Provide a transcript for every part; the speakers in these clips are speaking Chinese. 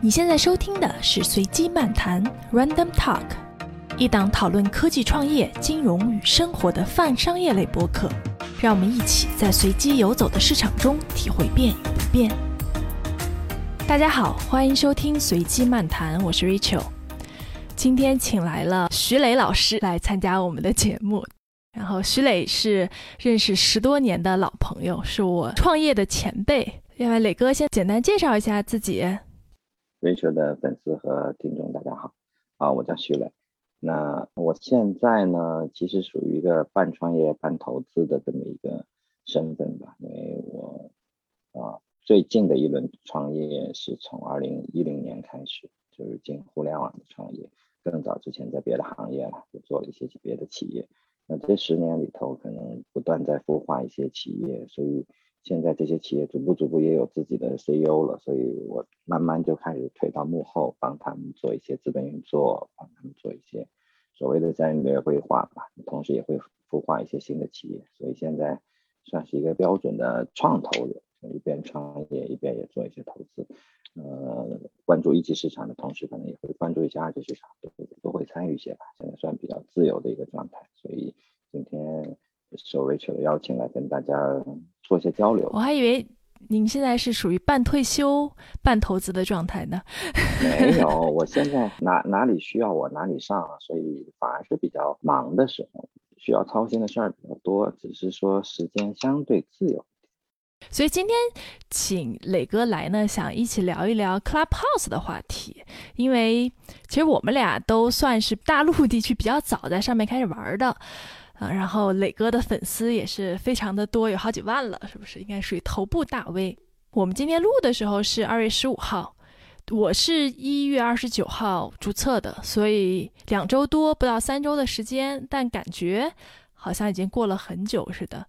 你现在收听的是随机漫谈 （Random Talk），一档讨论科技创业、金融与生活的泛商业类播客。让我们一起在随机游走的市场中体会变与不变。大家好，欢迎收听随机漫谈，我是 Rachel。今天请来了徐磊老师来参加我们的节目。然后徐磊是认识十多年的老朋友，是我创业的前辈。另外，磊哥先简单介绍一下自己。Rachel 的粉丝和听众，大家好，啊，我叫徐磊。那我现在呢，其实属于一个半创业半投资的这么一个身份吧。因为我啊，最近的一轮创业是从二零一零年开始，就是进互联网的创业。更早之前在别的行业了，就做了一些别的企业。那这十年里头，可能不断在孵化一些企业，所以。现在这些企业逐步逐步也有自己的 CEO 了，所以我慢慢就开始退到幕后，帮他们做一些资本运作，帮他们做一些所谓的战略规划吧，同时也会孵化一些新的企业，所以现在算是一个标准的创投人，一边创业一边也做一些投资，呃，关注一级市场的同时，可能也会关注一些二级市场，都会都会参与一些吧，现在算比较自由的一个状态，所以今天。受 Rachel 的邀请来跟大家做一些交流。我还以为您现在是属于半退休半投资的状态呢。没有，我现在哪哪里需要我哪里上，所以反而是比较忙的时候，需要操心的事儿比较多，只是说时间相对自由。所以今天请磊哥来呢，想一起聊一聊 Clubhouse 的话题，因为其实我们俩都算是大陆地区比较早在上面开始玩的。啊，然后磊哥的粉丝也是非常的多，有好几万了，是不是？应该属于头部大 V。我们今天录的时候是二月十五号，我是一月二十九号注册的，所以两周多不到三周的时间，但感觉好像已经过了很久似的。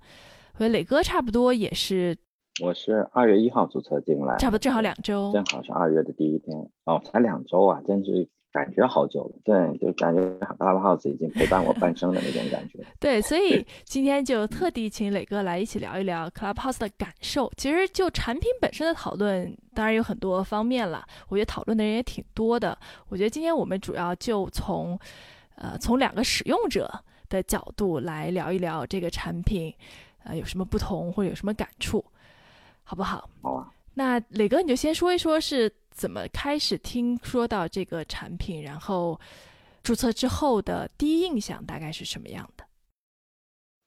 所以磊哥差不多也是，我是二月一号注册进来，差不多正好两周，正好是二月的第一天哦，才两周啊，真是。感觉好久了，对，就感觉 Clubhouse 已经陪伴我半生的那种感觉。对，所以今天就特地请磊哥来一起聊一聊 Clubhouse 的感受。其实就产品本身的讨论，当然有很多方面了。我觉得讨论的人也挺多的。我觉得今天我们主要就从，呃，从两个使用者的角度来聊一聊这个产品，呃，有什么不同或者有什么感触，好不好？好啊。那磊哥你就先说一说，是。怎么开始听说到这个产品？然后注册之后的第一印象大概是什么样的？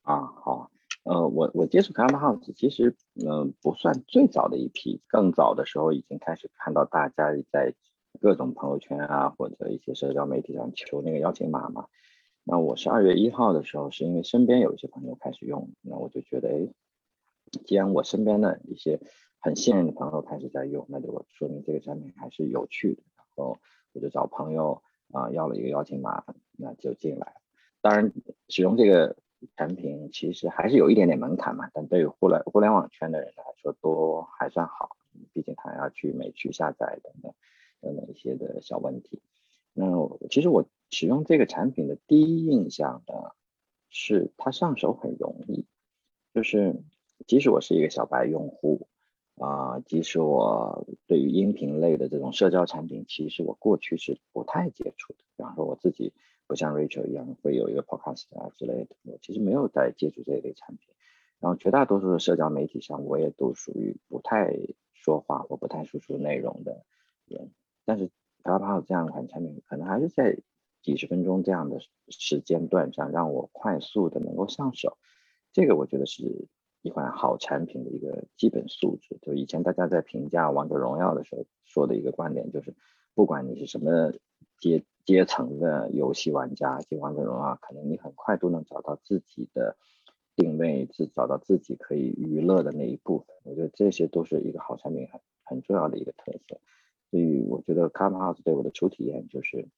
啊，好，呃，我我接触 Clubhouse 其实嗯不算最早的一批，更早的时候已经开始看到大家在各种朋友圈啊或者一些社交媒体上求那个邀请码嘛。那我是二月一号的时候，是因为身边有一些朋友开始用，那我就觉得，哎，既然我身边的一些。很信任的朋友开始在用，那就说明这个产品还是有趣的。然后我就找朋友啊要了一个邀请码，那就进来。当然，使用这个产品其实还是有一点点门槛嘛，但对于互联互联网圈的人来说都还算好，毕竟他要去美区下载等等等等一些的小问题。那其实我使用这个产品的第一印象呢，是它上手很容易，就是即使我是一个小白用户。啊，即使我对于音频类的这种社交产品，其实我过去是不太接触的。比方说我自己不像 Rachel 一样会有一个 Podcast 啊之类的，我其实没有在接触这一类产品。然后绝大多数的社交媒体上，我也都属于不太说话或不太输出内容的人。但是 Clubhouse 这样一款产品，可能还是在几十分钟这样的时间段上，让我快速的能够上手。这个我觉得是。一款好产品的一个基本素质，就以前大家在评价王者荣耀的时候说的一个观点，就是不管你是什么阶阶层的游戏玩家，进王者荣耀，可能你很快都能找到自己的定位，自找到自己可以娱乐的那一部分。我觉得这些都是一个好产品很很重要的一个特色。所以我觉得 Clubhouse 对我的初体验就是，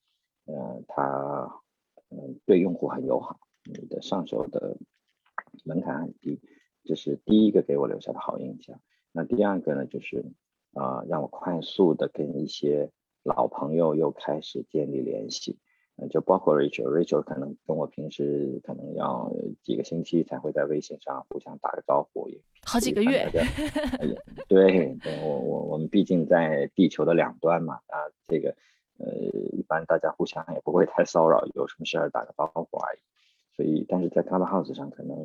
呃，它嗯对用户很友好，你的上手的门槛很低。这是第一个给我留下的好印象。那第二个呢，就是啊，让我快速的跟一些老朋友又开始建立联系。就包括 Rachel，Rachel 可能跟我平时可能要几个星期才会在微信上互相打个招呼，也好几个月。对，对我我我们毕竟在地球的两端嘛，啊，这个呃，一般大家互相也不会太骚扰，有什么事儿打个招呼而已。所以，但是在 Clubhouse 上，可能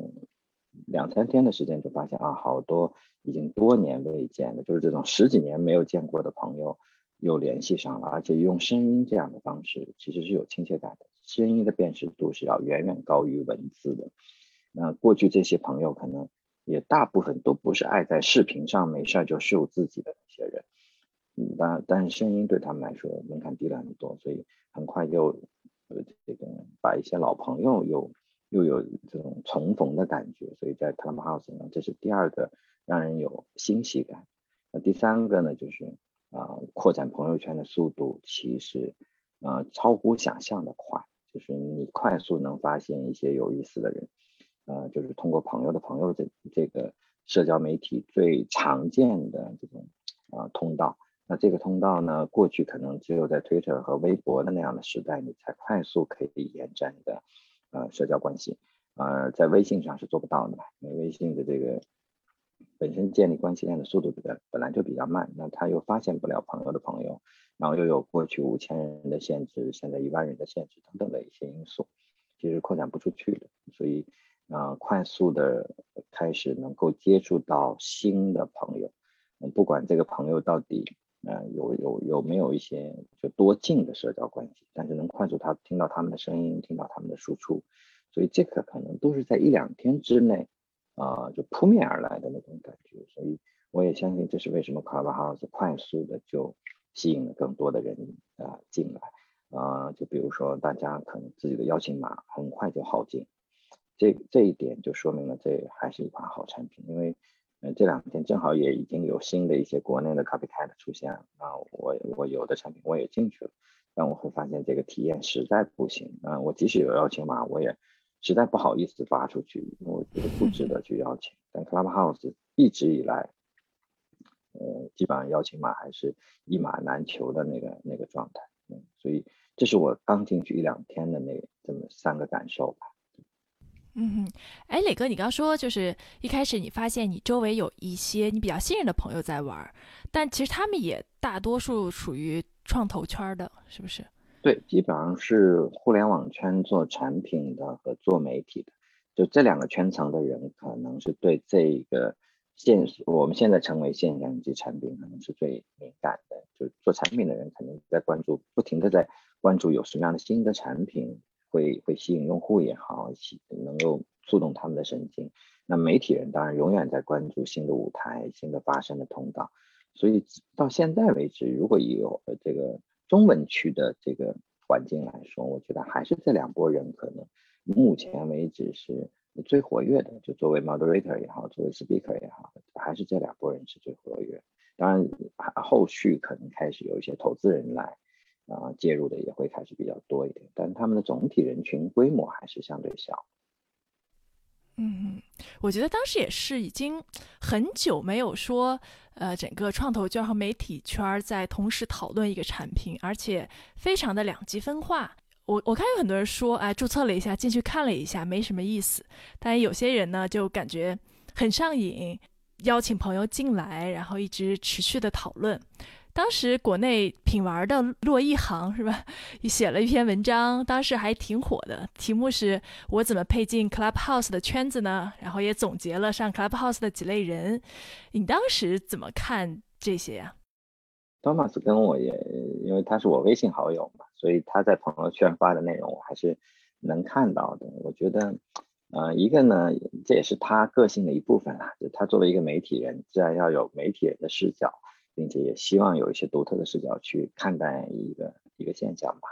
两三天的时间就发现啊，好多已经多年未见的，就是这种十几年没有见过的朋友。又联系上了，而且用声音这样的方式，其实是有亲切感的。声音的辨识度是要远远高于文字的。那过去这些朋友可能也大部分都不是爱在视频上没事就秀自己的那些人，嗯，但但是声音对他们来说门槛低了很多，所以很快又呃这个把一些老朋友又又有这种重逢的感觉。所以在 Clubhouse 呢，这是第二个让人有欣喜感。那第三个呢，就是。啊，扩展朋友圈的速度其实，啊，超乎想象的快。就是你快速能发现一些有意思的人，呃，就是通过朋友的朋友这这个社交媒体最常见的这种啊通道。那这个通道呢，过去可能只有在 Twitter 和微博的那样的时代，你才快速可以延展的呃社交关系，呃，在微信上是做不到的，因为微信的这个。本身建立关系链的速度比较本来就比较慢，那他又发现不了朋友的朋友，然后又有过去五千人的限制，现在一万人的限制等等的一些因素，其实扩展不出去的。所以，啊，快速的开始能够接触到新的朋友，不管这个朋友到底，嗯，有有有没有一些就多近的社交关系，但是能快速他听到他们的声音，听到他们的输出，所以这个可能都是在一两天之内。啊，就扑面而来的那种感觉，所以我也相信这是为什么 Clubhouse 快速的就吸引了更多的人啊进来。啊，就比如说大家可能自己的邀请码很快就耗尽，这这一点就说明了这还是一款好产品，因为嗯这两天正好也已经有新的一些国内的 Copycat 出现了啊，我我有的产品我也进去了，但我会发现这个体验实在不行啊，我即使有邀请码我也。实在不好意思发出去，我觉得不值得去邀请。但 Clubhouse 一直以来，呃，基本上邀请码还是一码难求的那个那个状态。嗯，所以这是我刚进去一两天的那这么三个感受吧。嗯，哎，磊哥，你刚说就是一开始你发现你周围有一些你比较信任的朋友在玩，但其实他们也大多数属于创投圈的，是不是？对，基本上是互联网圈做产品的和做媒体的，就这两个圈层的人，可能是对这个现我们现在成为现象级产品，可能是最敏感的。就做产品的人，可能在关注，不停的在关注有什么样的新的产品会会吸引用户也好，能够触动他们的神经。那媒体人当然永远在关注新的舞台、新的发生的通道。所以到现在为止，如果有这个。中文区的这个环境来说，我觉得还是这两拨人可能目前为止是最活跃的。就作为 moderator 也好，作为 speaker 也好，还是这两拨人是最活跃。当然，后续可能开始有一些投资人来啊介入的也会开始比较多一点，但他们的总体人群规模还是相对小。嗯，我觉得当时也是已经很久没有说，呃，整个创投圈和媒体圈在同时讨论一个产品，而且非常的两极分化。我我看有很多人说，哎，注册了一下，进去看了一下，没什么意思。但有些人呢，就感觉很上瘾，邀请朋友进来，然后一直持续的讨论。当时国内品玩的骆一航是吧？写了一篇文章，当时还挺火的，题目是我怎么配进 Clubhouse 的圈子呢？然后也总结了上 Clubhouse 的几类人。你当时怎么看这些呀？Thomas 跟我也，因为他是我微信好友嘛，所以他在朋友圈发的内容我还是能看到的。我觉得，呃，一个呢，这也是他个性的一部分啊，就他作为一个媒体人，自然要有媒体人的视角。并且也希望有一些独特的视角去看待一个一个现象吧，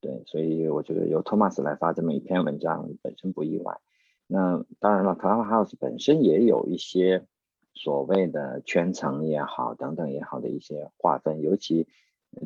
对，所以我觉得由托马斯来发这么一篇文章本身不意外。那当然了，Clubhouse 本身也有一些所谓的圈层也好，等等也好的一些划分，尤其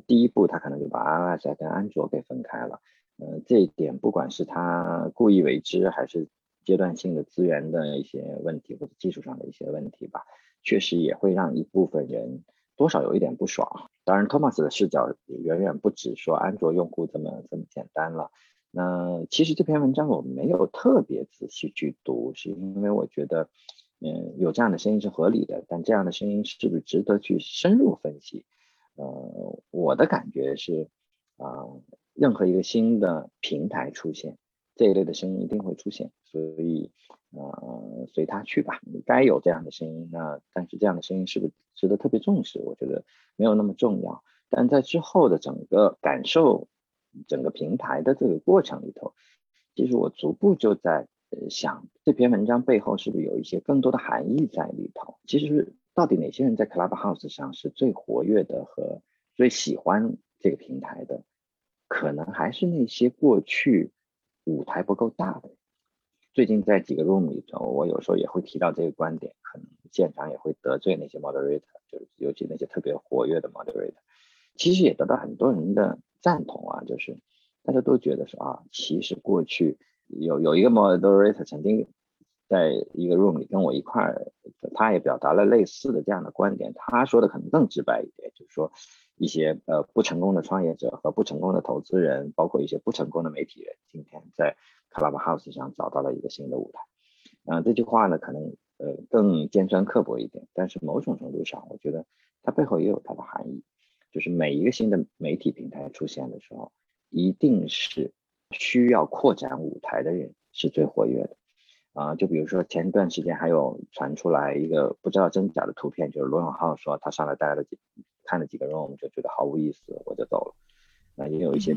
第一步他可能就把 iOS 跟安卓给分开了。呃，这一点不管是他故意为之，还是阶段性的资源的一些问题或者技术上的一些问题吧，确实也会让一部分人。多少有一点不爽。当然，Thomas 的视角远远不止说安卓用户这么这么简单了。那其实这篇文章我没有特别仔细去读，是因为我觉得，嗯，有这样的声音是合理的，但这样的声音是不是值得去深入分析？呃，我的感觉是，啊，任何一个新的平台出现，这一类的声音一定会出现，所以，呃，随他去吧。该有这样的声音，那但是这样的声音是不是值得特别重视？我觉得没有那么重要。但在之后的整个感受。整个平台的这个过程里头，其实我逐步就在想，这篇文章背后是不是有一些更多的含义在里头？其实到底哪些人在 Clubhouse 上是最活跃的和最喜欢这个平台的？可能还是那些过去舞台不够大的。最近在几个 room 里头，我有时候也会提到这个观点，可能现场也会得罪那些 moderator，就是尤其那些特别活跃的 moderator，其实也得到很多人的。赞同啊，就是大家都觉得说啊，其实过去有有一个 moderator 曾经在一个 room 里跟我一块儿，他也表达了类似的这样的观点。他说的可能更直白一点，就是说一些呃不成功的创业者和不成功的投资人，包括一些不成功的媒体人，今天在 Clubhouse 上找到了一个新的舞台。嗯，这句话呢，可能呃更尖酸刻薄一点，但是某种程度上，我觉得它背后也有它的含义。就是每一个新的媒体平台出现的时候，一定是需要扩展舞台的人是最活跃的啊。就比如说前段时间还有传出来一个不知道真假的图片，就是罗永浩说他上来待了几看了几个 room 就觉得毫无意思，我就走了。那也有一些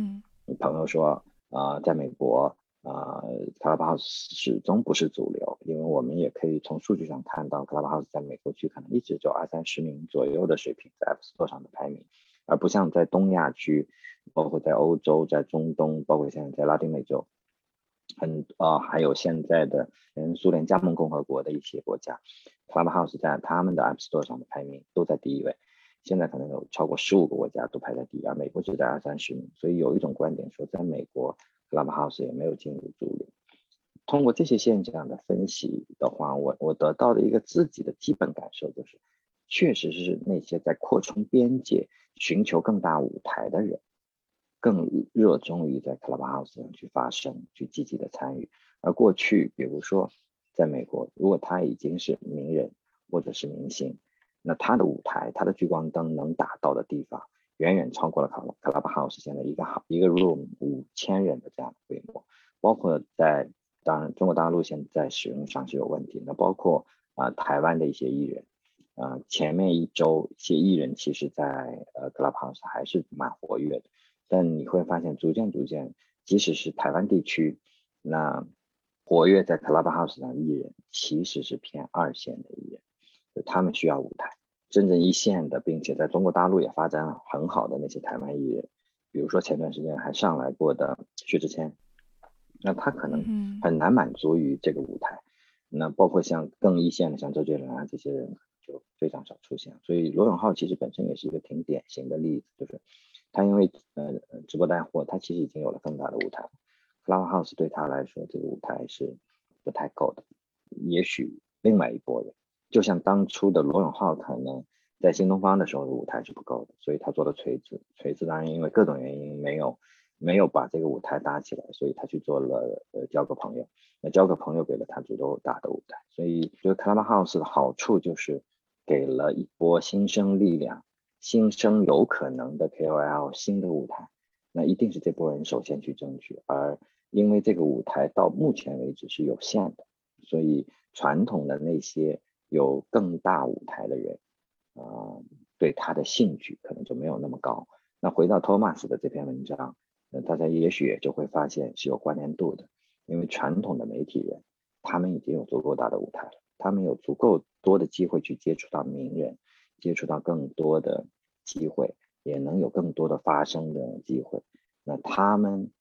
朋友说啊，在美国。啊，Clubhouse 始终不是主流，因为我们也可以从数据上看到，Clubhouse 在美国区可能一直就二三十名左右的水平在 App Store 上的排名，而不像在东亚区，包括在欧洲、在中东，包括现在在拉丁美洲，很啊，还有现在的嗯苏联加盟共和国的一些国家，Clubhouse 在他们的 App Store 上的排名都在第一位，现在可能有超过十五个国家都排在第一，而美国只在二三十名，所以有一种观点说，在美国。Clubhouse 也没有进入主流。通过这些现象的分析的话，我我得到的一个自己的基本感受就是，确实是那些在扩充边界、寻求更大舞台的人，更热衷于在 Clubhouse 上去发声、去积极的参与。而过去，比如说在美国，如果他已经是名人或者是明星，那他的舞台、他的聚光灯能打到的地方。远远超过了 Club Clubhouse 现在一个好一个 room 五千人的这样的规模，包括在当然中国大陆现在使用上是有问题，那包括啊台湾的一些艺人，啊前面一周一些艺人其实在呃 Clubhouse 还是蛮活跃的，但你会发现逐渐逐渐，即使是台湾地区，那活跃在 Clubhouse 上的艺人其实是偏二线的艺人，他们需要舞台。真正一线的，并且在中国大陆也发展很好的那些台湾艺人，比如说前段时间还上来过的薛之谦，那他可能很难满足于这个舞台。那包括像更一线的，像周杰伦啊这些人就非常少出现。所以罗永浩其实本身也是一个挺典型的例子，就是他因为呃直播带货，他其实已经有了更大的舞台。Clubhouse 对他来说这个舞台是不太够的，也许另外一波人。就像当初的罗永浩，可能在新东方的时候的舞台是不够的，所以他做了锤子。锤子当然因为各种原因没有没有把这个舞台搭起来，所以他去做了呃交个朋友。那交个朋友给了他足够大的舞台，所以觉得 Clubhouse 的好处就是给了一波新生力量、新生有可能的 KOL 新的舞台。那一定是这波人首先去争取，而因为这个舞台到目前为止是有限的，所以传统的那些。有更大舞台的人，啊，对他的兴趣可能就没有那么高。那回到托马斯的这篇文章，那大家也许就会发现是有关联度的，因为传统的媒体人，他们已经有足够大的舞台了，他们有足够多的机会去接触到名人，接触到更多的机会，也能有更多的发声的机会。那他们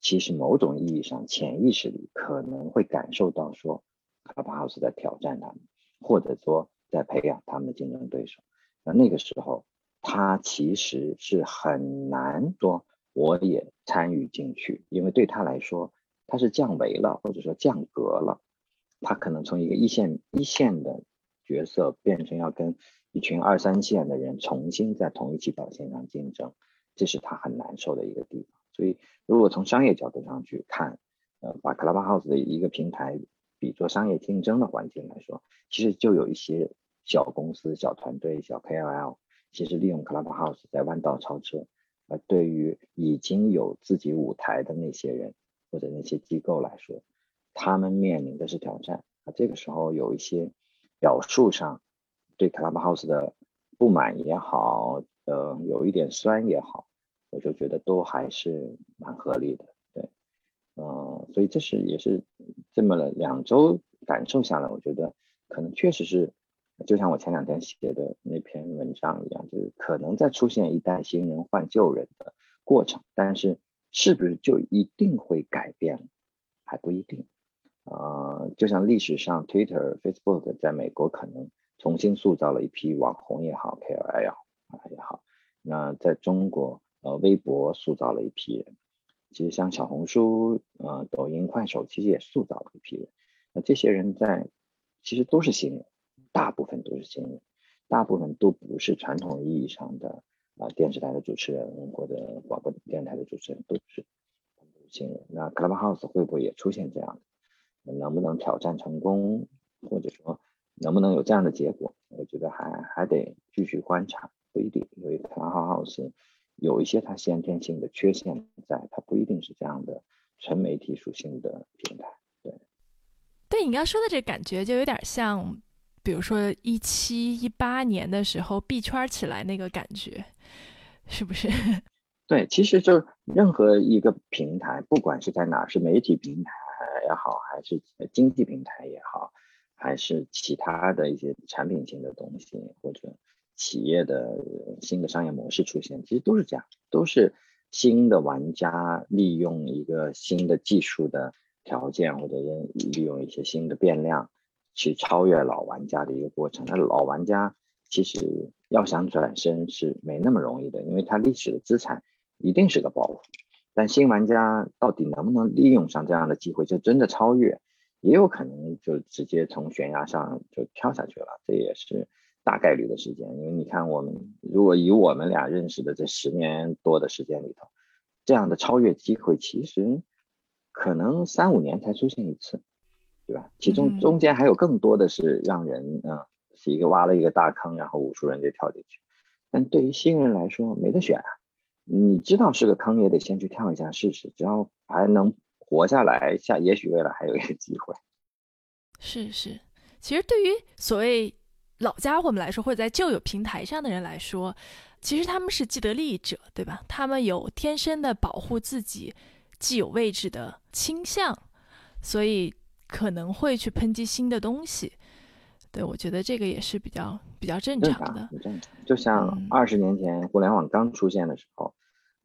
其实某种意义上潜意识里可能会感受到说，卡巴 house 在挑战他们。或者说在培养他们的竞争对手，那那个时候他其实是很难说我也参与进去，因为对他来说他是降维了，或者说降格了，他可能从一个一线一线的角色变成要跟一群二三线的人重新在同一起跑线上竞争，这是他很难受的一个地方。所以，如果从商业角度上去看，呃，把 Clubhouse 的一个平台比作商业竞争的环境来说，其实就有一些小公司、小团队、小 KOL，其实利用 Clubhouse 在弯道超车。而对于已经有自己舞台的那些人或者那些机构来说，他们面临的是挑战。啊，这个时候有一些表述上对 Clubhouse 的不满也好，呃，有一点酸也好，我就觉得都还是蛮合理的。对，嗯，所以这是也是这么了两周感受下来，我觉得可能确实是，就像我前两天写的那篇文章一样，就是可能在出现一代新人换旧人的过程，但是是不是就一定会改变，还不一定。呃，就像历史上 Twitter、Facebook 在美国可能重新塑造了一批网红也好，KOL 啊也好，那在中国，呃，微博塑造了一批人，其实像小红书、呃，抖音、快手，其实也塑造了一批人。那这些人在其实都是新人，大部分都是新人，大部分都不是传统意义上的啊电视台的主持人或者广播电台的主持人，都是都是新人。那 Clubhouse 会不会也出现这样的？能不能挑战成功，或者说能不能有这样的结果？我觉得还还得继续观察，不一定。因为 Clubhouse 有一些它先天性的缺陷在，它不一定是这样的纯媒体属性的平台。对，对你刚说的这感觉，就有点像，比如说一七一八年的时候币圈起来那个感觉，是不是？对，其实就任何一个平台，不管是在哪，是媒体平台。也好，还是经济平台也好，还是其他的一些产品性的东西，或者企业的新的商业模式出现，其实都是这样，都是新的玩家利用一个新的技术的条件，或者利用一些新的变量去超越老玩家的一个过程。那老玩家其实要想转身是没那么容易的，因为他历史的资产一定是个包袱。但新玩家到底能不能利用上这样的机会，就真的超越，也有可能就直接从悬崖上就跳下去了，这也是大概率的时间。因为你看，我们如果以我们俩认识的这十年多的时间里头，这样的超越机会其实可能三五年才出现一次，对吧？其中中间还有更多的是让人嗯，是一个挖了一个大坑，然后无数人就跳进去。但对于新人来说，没得选啊。你知道是个坑，也得先去跳一下试试。只要还能活下来，下也许未来还有一个机会。是是，其实对于所谓老家伙们来说，或者在旧有平台上的人来说，其实他们是既得利益者，对吧？他们有天生的保护自己既有位置的倾向，所以可能会去抨击新的东西。对，我觉得这个也是比较比较正常的。正常，就像二十年前互联网刚出现的时候，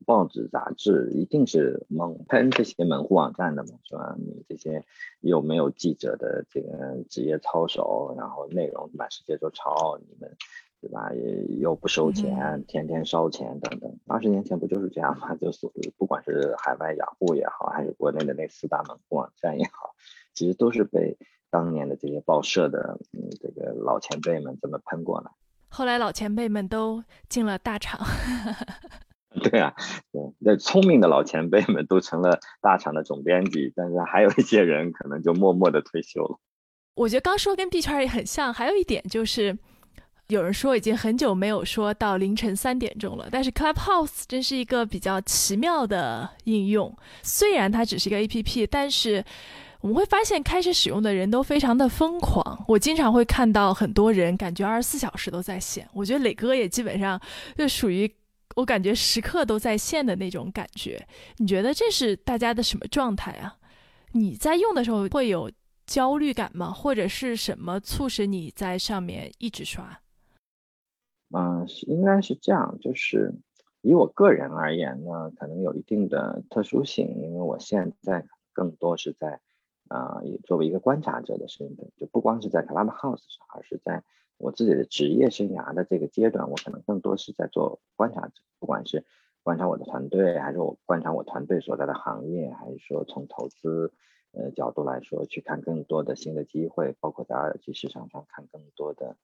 报纸杂志一定是猛喷这些门户网站的嘛，是吧？你这些又没有记者的这个职业操守，然后内容满世界都抄，你们对吧？也又不收钱，天天烧钱等等。二十年前不就是这样吗？就是不管是海外雅虎也好，还是国内的那四大门户网站也好，其实都是被。当年的这些报社的嗯，这个老前辈们这么喷过来？后来老前辈们都进了大厂。对啊，对，那聪明的老前辈们都成了大厂的总编辑，但是还有一些人可能就默默的退休了。我觉得刚说跟币圈也很像，还有一点就是，有人说已经很久没有说到凌晨三点钟了，但是 Clubhouse 真是一个比较奇妙的应用，虽然它只是一个 APP，但是。我们会发现，开始使用的人都非常的疯狂。我经常会看到很多人感觉二十四小时都在线。我觉得磊哥也基本上就属于我感觉时刻都在线的那种感觉。你觉得这是大家的什么状态啊？你在用的时候会有焦虑感吗？或者是什么促使你在上面一直刷？嗯，是应该是这样。就是以我个人而言呢，可能有一定的特殊性，因为我现在更多是在。啊，也作为一个观察者的身份，就不光是在 Clubhouse 上，而是在我自己的职业生涯的这个阶段，我可能更多是在做观察者，不管是观察我的团队，还是我观察我团队所在的行业，还是说从投资呃角度来说，去看更多的新的机会，包括在二级市场上看更多的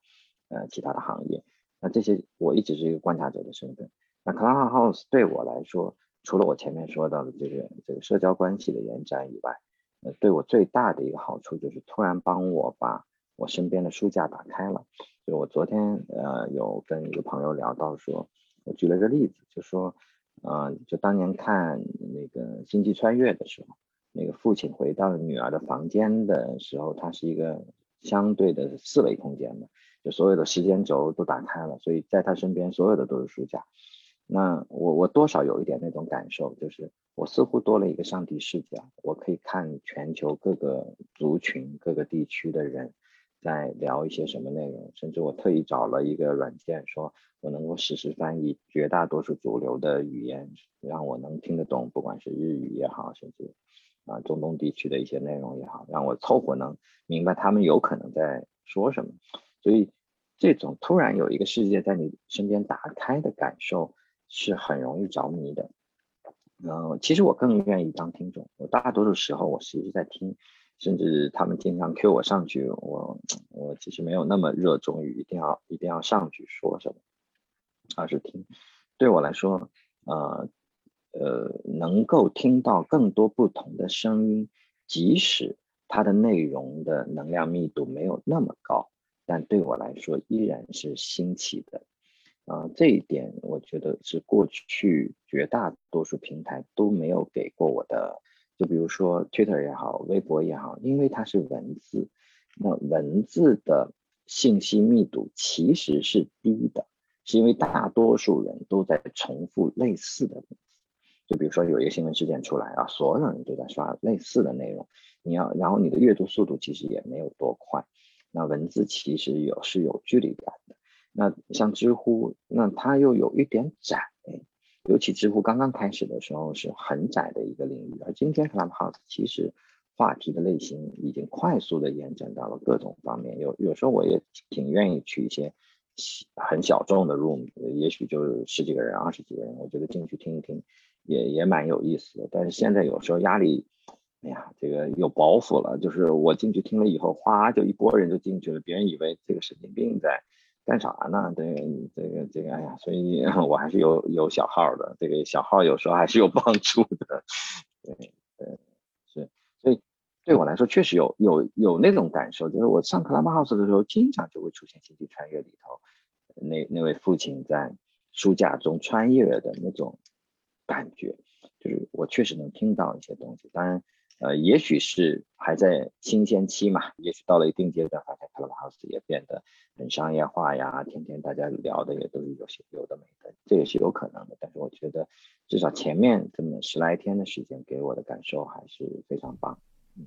呃其他的行业。那这些我一直是一个观察者的身份。那 Clubhouse 对我来说，除了我前面说到的这个这个社交关系的延展以外，呃，对我最大的一个好处就是突然帮我把我身边的书架打开了。就我昨天呃有跟一个朋友聊到说，我举了个例子，就说，呃，就当年看那个星际穿越的时候，那个父亲回到女儿的房间的时候，他是一个相对的四维空间的，就所有的时间轴都打开了，所以在他身边所有的都是书架。那我我多少有一点那种感受，就是我似乎多了一个上帝视角，我可以看全球各个族群、各个地区的人在聊一些什么内容，甚至我特意找了一个软件，说我能够实时翻译绝大多数主流的语言，让我能听得懂，不管是日语也好，甚至啊中东地区的一些内容也好，让我凑合能明白他们有可能在说什么。所以这种突然有一个世界在你身边打开的感受。是很容易着迷的，嗯，其实我更愿意当听众。我大多数时候我其实在听，甚至他们经常 Q 我上去，我我其实没有那么热衷于一定要一定要上去说什么，而是听。对我来说，呃呃，能够听到更多不同的声音，即使它的内容的能量密度没有那么高，但对我来说依然是新奇的。啊，这一点我觉得是过去绝大多数平台都没有给过我的。就比如说 Twitter 也好，微博也好，因为它是文字，那文字的信息密度其实是低的，是因为大多数人都在重复类似的文字。就比如说有一个新闻事件出来啊，所有人都在刷类似的内容，你要，然后你的阅读速度其实也没有多快，那文字其实有是有距离感的。那像知乎，那它又有一点窄，尤其知乎刚刚开始的时候是很窄的一个领域，而今天 Clubhouse 其实话题的类型已经快速的延展到了各种方面，有有时候我也挺愿意去一些很小众的 room，也许就十几个人、二十几个人，我觉得进去听一听也也蛮有意思的。但是现在有时候压力，哎呀，这个有包袱了，就是我进去听了以后，哗就一波人就进去了，别人以为这个神经病在。干啥呢？对，这个这个，哎呀，所以 我还是有有小号的，这个小号有时候还是有帮助的。对对是，所以对我来说确实有有有那种感受，就是我上 Clubhouse 的时候，经常就会出现《星际穿越》里头那那位父亲在书架中穿越的那种感觉，就是我确实能听到一些东西，当然。呃，也许是还在新鲜期嘛，也许到了一定阶段，发现 Clubhouse 也变得很商业化呀，天天大家聊的也都是有些有的没的，这也是有可能的。但是我觉得，至少前面这么十来天的时间给我的感受还是非常棒。嗯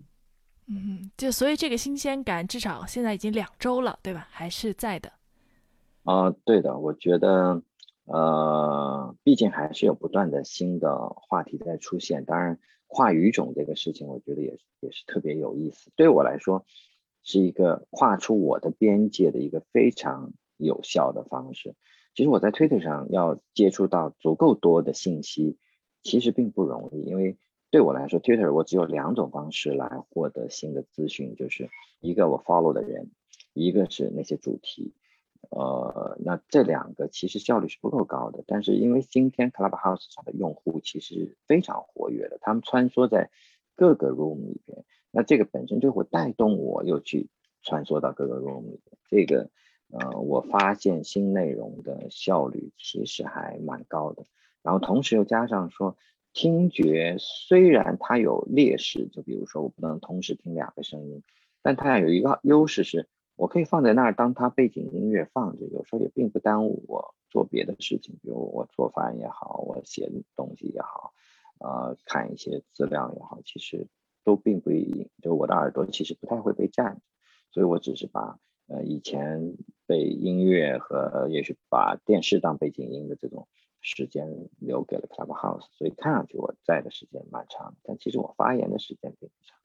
嗯，就所以这个新鲜感至少现在已经两周了，对吧？还是在的。啊，对的，我觉得，呃，毕竟还是有不断的新的话题在出现，当然。跨语种这个事情，我觉得也也是特别有意思。对我来说，是一个跨出我的边界的一个非常有效的方式。其实我在 Twitter 上要接触到足够多的信息，其实并不容易。因为对我来说，Twitter 我只有两种方式来获得新的资讯，就是一个我 follow 的人，一个是那些主题。呃，那这两个其实效率是不够高的，但是因为今天 Clubhouse 上的用户其实非常活跃的，他们穿梭在各个 room 里边，那这个本身就会带动我又去穿梭到各个 room 里边，这个呃，我发现新内容的效率其实还蛮高的，然后同时又加上说听觉虽然它有劣势，就比如说我不能同时听两个声音，但它俩有一个优势是。我可以放在那儿当它背景音乐放着，有时候也并不耽误我做别的事情，比如我做饭也好，我写东西也好，呃，看一些资料也好，其实都并不一。就我的耳朵其实不太会被占，所以我只是把呃以前被音乐和也许把电视当背景音的这种时间留给了 Clubhouse，所以看上去我在的时间蛮长，但其实我发言的时间并不长。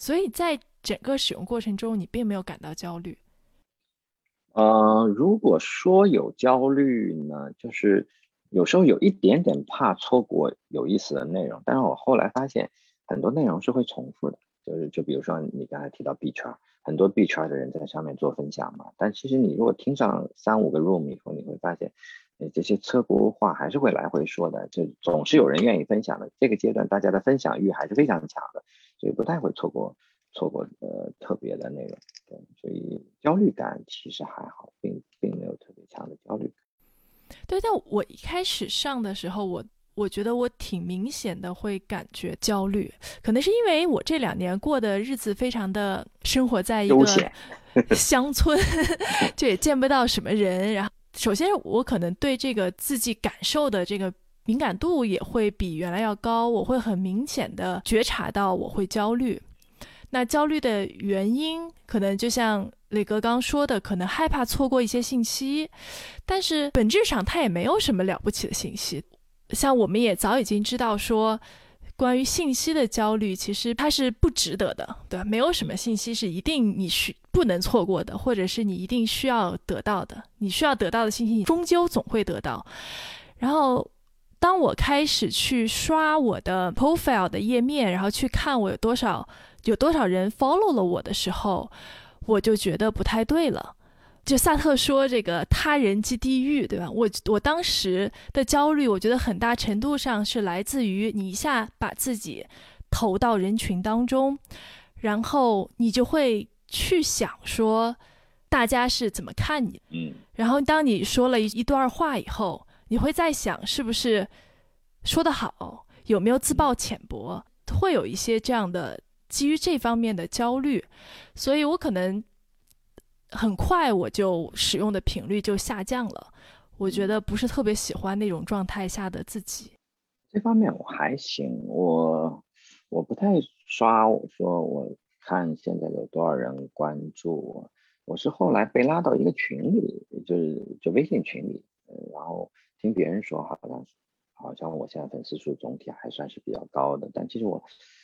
所以在整个使用过程中，你并没有感到焦虑。呃，如果说有焦虑呢，就是有时候有一点点怕错过有意思的内容。但是我后来发现，很多内容是会重复的。就是就比如说你刚才提到 B 圈，很多 B 圈的人在上面做分享嘛，但其实你如果听上三五个 room 以后，你会发现，这些车轱辘话还是会来回说的，就总是有人愿意分享的。这个阶段大家的分享欲还是非常强的，所以不太会错过错过呃特别的内容。对，所以焦虑感其实还好，并并没有特别强的焦虑感。对，但我一开始上的时候，我。我觉得我挺明显的会感觉焦虑，可能是因为我这两年过的日子非常的生活在一个乡村，就也见不到什么人。然后，首先我可能对这个自己感受的这个敏感度也会比原来要高，我会很明显的觉察到我会焦虑。那焦虑的原因，可能就像磊哥刚说的，可能害怕错过一些信息，但是本质上它也没有什么了不起的信息。像我们也早已经知道说，关于信息的焦虑，其实它是不值得的，对吧？没有什么信息是一定你需不能错过的，或者是你一定需要得到的。你需要得到的信息，你终究总会得到。然后，当我开始去刷我的 profile 的页面，然后去看我有多少有多少人 follow 了我的时候，我就觉得不太对了。就萨特说这个他人即地狱，对吧？我我当时的焦虑，我觉得很大程度上是来自于你一下把自己投到人群当中，然后你就会去想说大家是怎么看你，嗯，然后当你说了一一段话以后，你会在想是不是说得好，有没有自曝浅薄，会有一些这样的基于这方面的焦虑，所以我可能。很快我就使用的频率就下降了，我觉得不是特别喜欢那种状态下的自己。这方面我还行，我我不太刷，我说我看现在有多少人关注我，我是后来被拉到一个群里，就是就微信群里，听别人说好像好像我现在粉丝数总体还算是比较高的，但其实我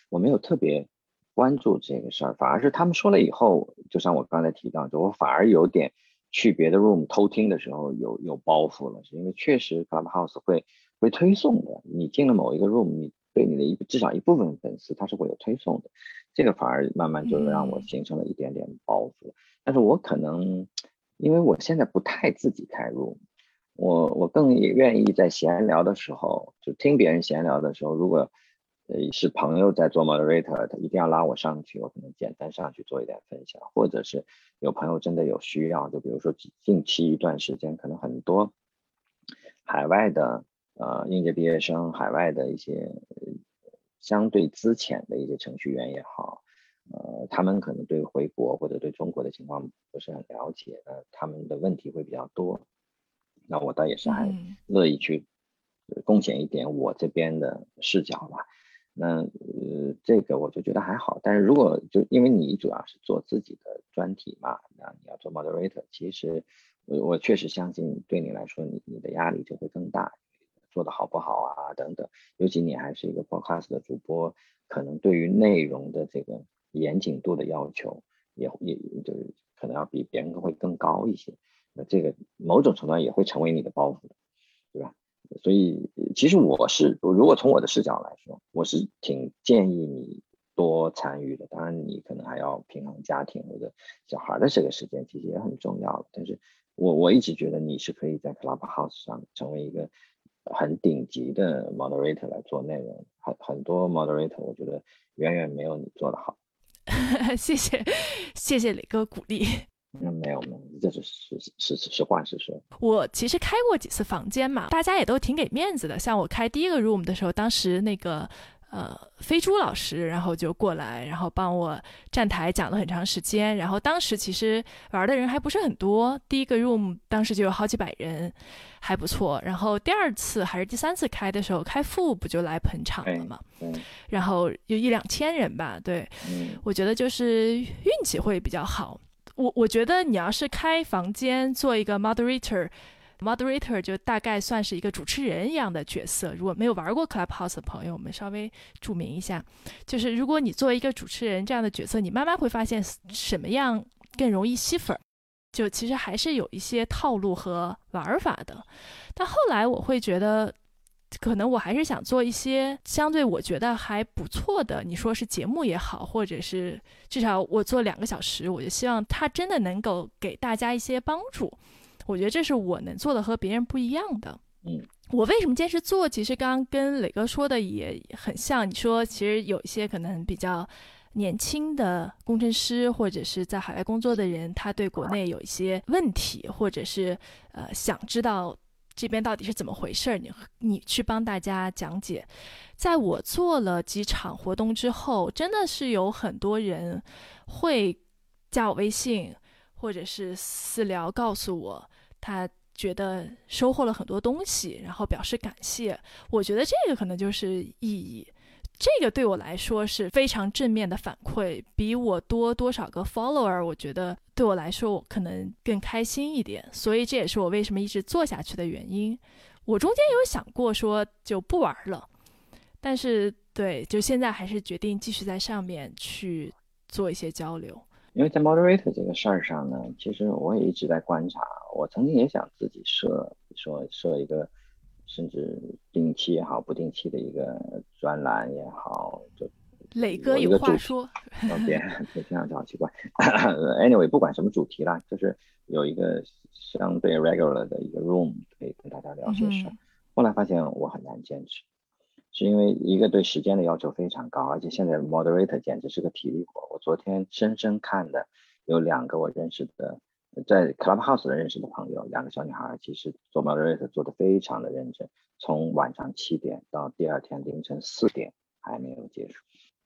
我没有特别。关注这个事儿，反而是他们说了以后，就像我刚才提到，就我反而有点去别的 room 偷听的时候有有包袱了，是因为确实 Clubhouse 会会推送的。你进了某一个 room，你对你的一至少一部分粉丝，他是会有推送的。这个反而慢慢就让我形成了一点点包袱。但是我可能因为我现在不太自己开 room，我我更愿意在闲聊的时候就听别人闲聊的时候，如果。呃，是朋友在做 moderator，他一定要拉我上去，我可能简单上去做一点分享，或者是有朋友真的有需要，就比如说近期一段时间，可能很多海外的呃应届毕业生，海外的一些相对资浅的一些程序员也好，呃，他们可能对回国或者对中国的情况不是很了解，呃，他们的问题会比较多，那我倒也是还乐意去贡献一点我这边的视角吧。那呃，这个我就觉得还好，但是如果就因为你主要是做自己的专题嘛，那你要做 moderator，其实我我确实相信对你来说，你你的压力就会更大，做的好不好啊等等，尤其你还是一个 podcast 的主播，可能对于内容的这个严谨度的要求，也也就是可能要比别人会更高一些，那这个某种程度上也会成为你的包袱，对吧？所以，其实我是如果从我的视角来说，我是挺建议你多参与的。当然，你可能还要平衡家庭或者小孩的这个时间，其实也很重要。但是我我一直觉得你是可以在 Clubhouse 上成为一个很顶级的 moderator 来做内容。很很多 moderator 我觉得远远没有你做的好。谢谢，谢谢磊哥鼓励。嗯，没有没有，这是实实实实话实说。我其实开过几次房间嘛，大家也都挺给面子的。像我开第一个 room 的时候，当时那个呃飞猪老师，然后就过来，然后帮我站台讲了很长时间。然后当时其实玩的人还不是很多，第一个 room 当时就有好几百人，还不错。然后第二次还是第三次开的时候，开副不就来捧场了嘛？嗯。然后有一两千人吧，对。嗯。我觉得就是运气会比较好。我我觉得你要是开房间做一个 moderator，moderator 就大概算是一个主持人一样的角色。如果没有玩过 Clubhouse 的朋友，我们稍微注明一下，就是如果你作为一个主持人这样的角色，你慢慢会发现什么样更容易吸粉，就其实还是有一些套路和玩法的。但后来我会觉得，可能我还是想做一些相对我觉得还不错的，你说是节目也好，或者是至少我做两个小时，我就希望它真的能够给大家一些帮助。我觉得这是我能做的和别人不一样的。嗯，我为什么坚持做？其实刚刚跟磊哥说的也很像。你说其实有一些可能比较年轻的工程师或者是在海外工作的人，他对国内有一些问题，或者是呃想知道。这边到底是怎么回事儿？你你去帮大家讲解。在我做了几场活动之后，真的是有很多人会加我微信，或者是私聊告诉我，他觉得收获了很多东西，然后表示感谢。我觉得这个可能就是意义。这个对我来说是非常正面的反馈，比我多多少个 follower，我觉得对我来说我可能更开心一点，所以这也是我为什么一直做下去的原因。我中间有想过说就不玩了，但是对，就现在还是决定继续在上面去做一些交流。因为在 moderator 这个事儿上呢，其实我也一直在观察，我曾经也想自己设，说设一个。甚至定期也好，不定期的一个专栏也好，就磊哥有话说，别别这样就好奇怪。Anyway，不管什么主题啦，就是有一个相对 regular 的一个 room 可以跟大家聊些事儿。后来发现我很难坚持，是因为一个对时间的要求非常高，而且现在 moderator 简直是个体力活。我昨天深深看的有两个我认识的。在 Clubhouse 认识的朋友，两个小女孩，其实做 moderator 做的非常的认真，从晚上七点到第二天凌晨四点还没有结束，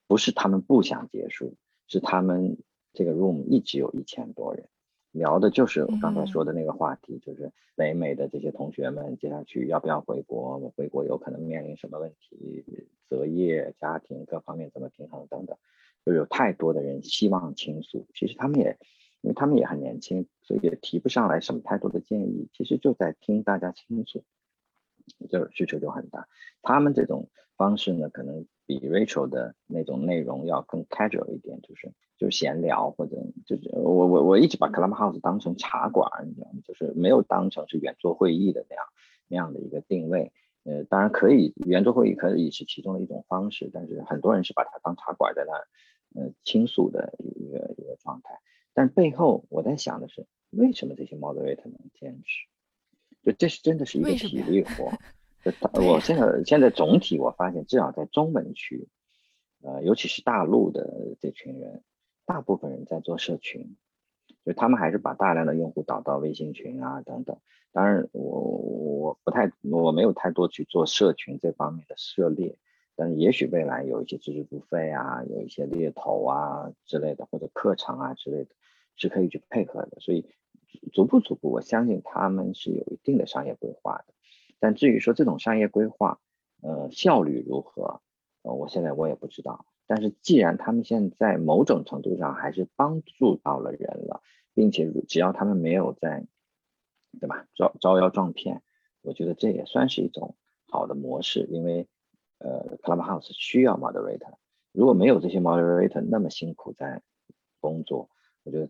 不是他们不想结束，是他们这个 room 一直有一千多人，聊的就是我刚才说的那个话题，就是北美的这些同学们接下去要不要回国，回国有可能面临什么问题，择业、家庭各方面怎么平衡等等，就有太多的人希望倾诉，其实他们也。因为他们也很年轻，所以也提不上来什么太多的建议。其实就在听大家倾诉，就是需求就很大。他们这种方式呢，可能比 Rachel 的那种内容要更 casual 一点，就是就是闲聊或者就是我我我一直把 Clubhouse 当成茶馆，你知道吗？就是没有当成是圆桌会议的那样那样的一个定位。呃，当然可以圆桌会议可以是其中的一种方式，但是很多人是把它当茶馆在那呃倾诉的一个一个状态。但背后我在想的是，为什么这些 moderator 能坚持？就这是真的是一个体力活。就 我现在现在总体我发现，至少在中文区，呃，尤其是大陆的这群人，大部分人在做社群，就他们还是把大量的用户导到微信群啊等等。当然，我我不太我没有太多去做社群这方面的涉猎。但是也许未来有一些知识付费啊，有一些猎头啊之类的，或者课程啊之类的，是可以去配合的。所以逐步逐步，我相信他们是有一定的商业规划的。但至于说这种商业规划，呃，效率如何，呃，我现在我也不知道。但是既然他们现在某种程度上还是帮助到了人了，并且只要他们没有在，对吧，招招摇撞骗，我觉得这也算是一种好的模式，因为。呃，Clubhouse 需要 moderator，如果没有这些 moderator 那么辛苦在工作，我觉得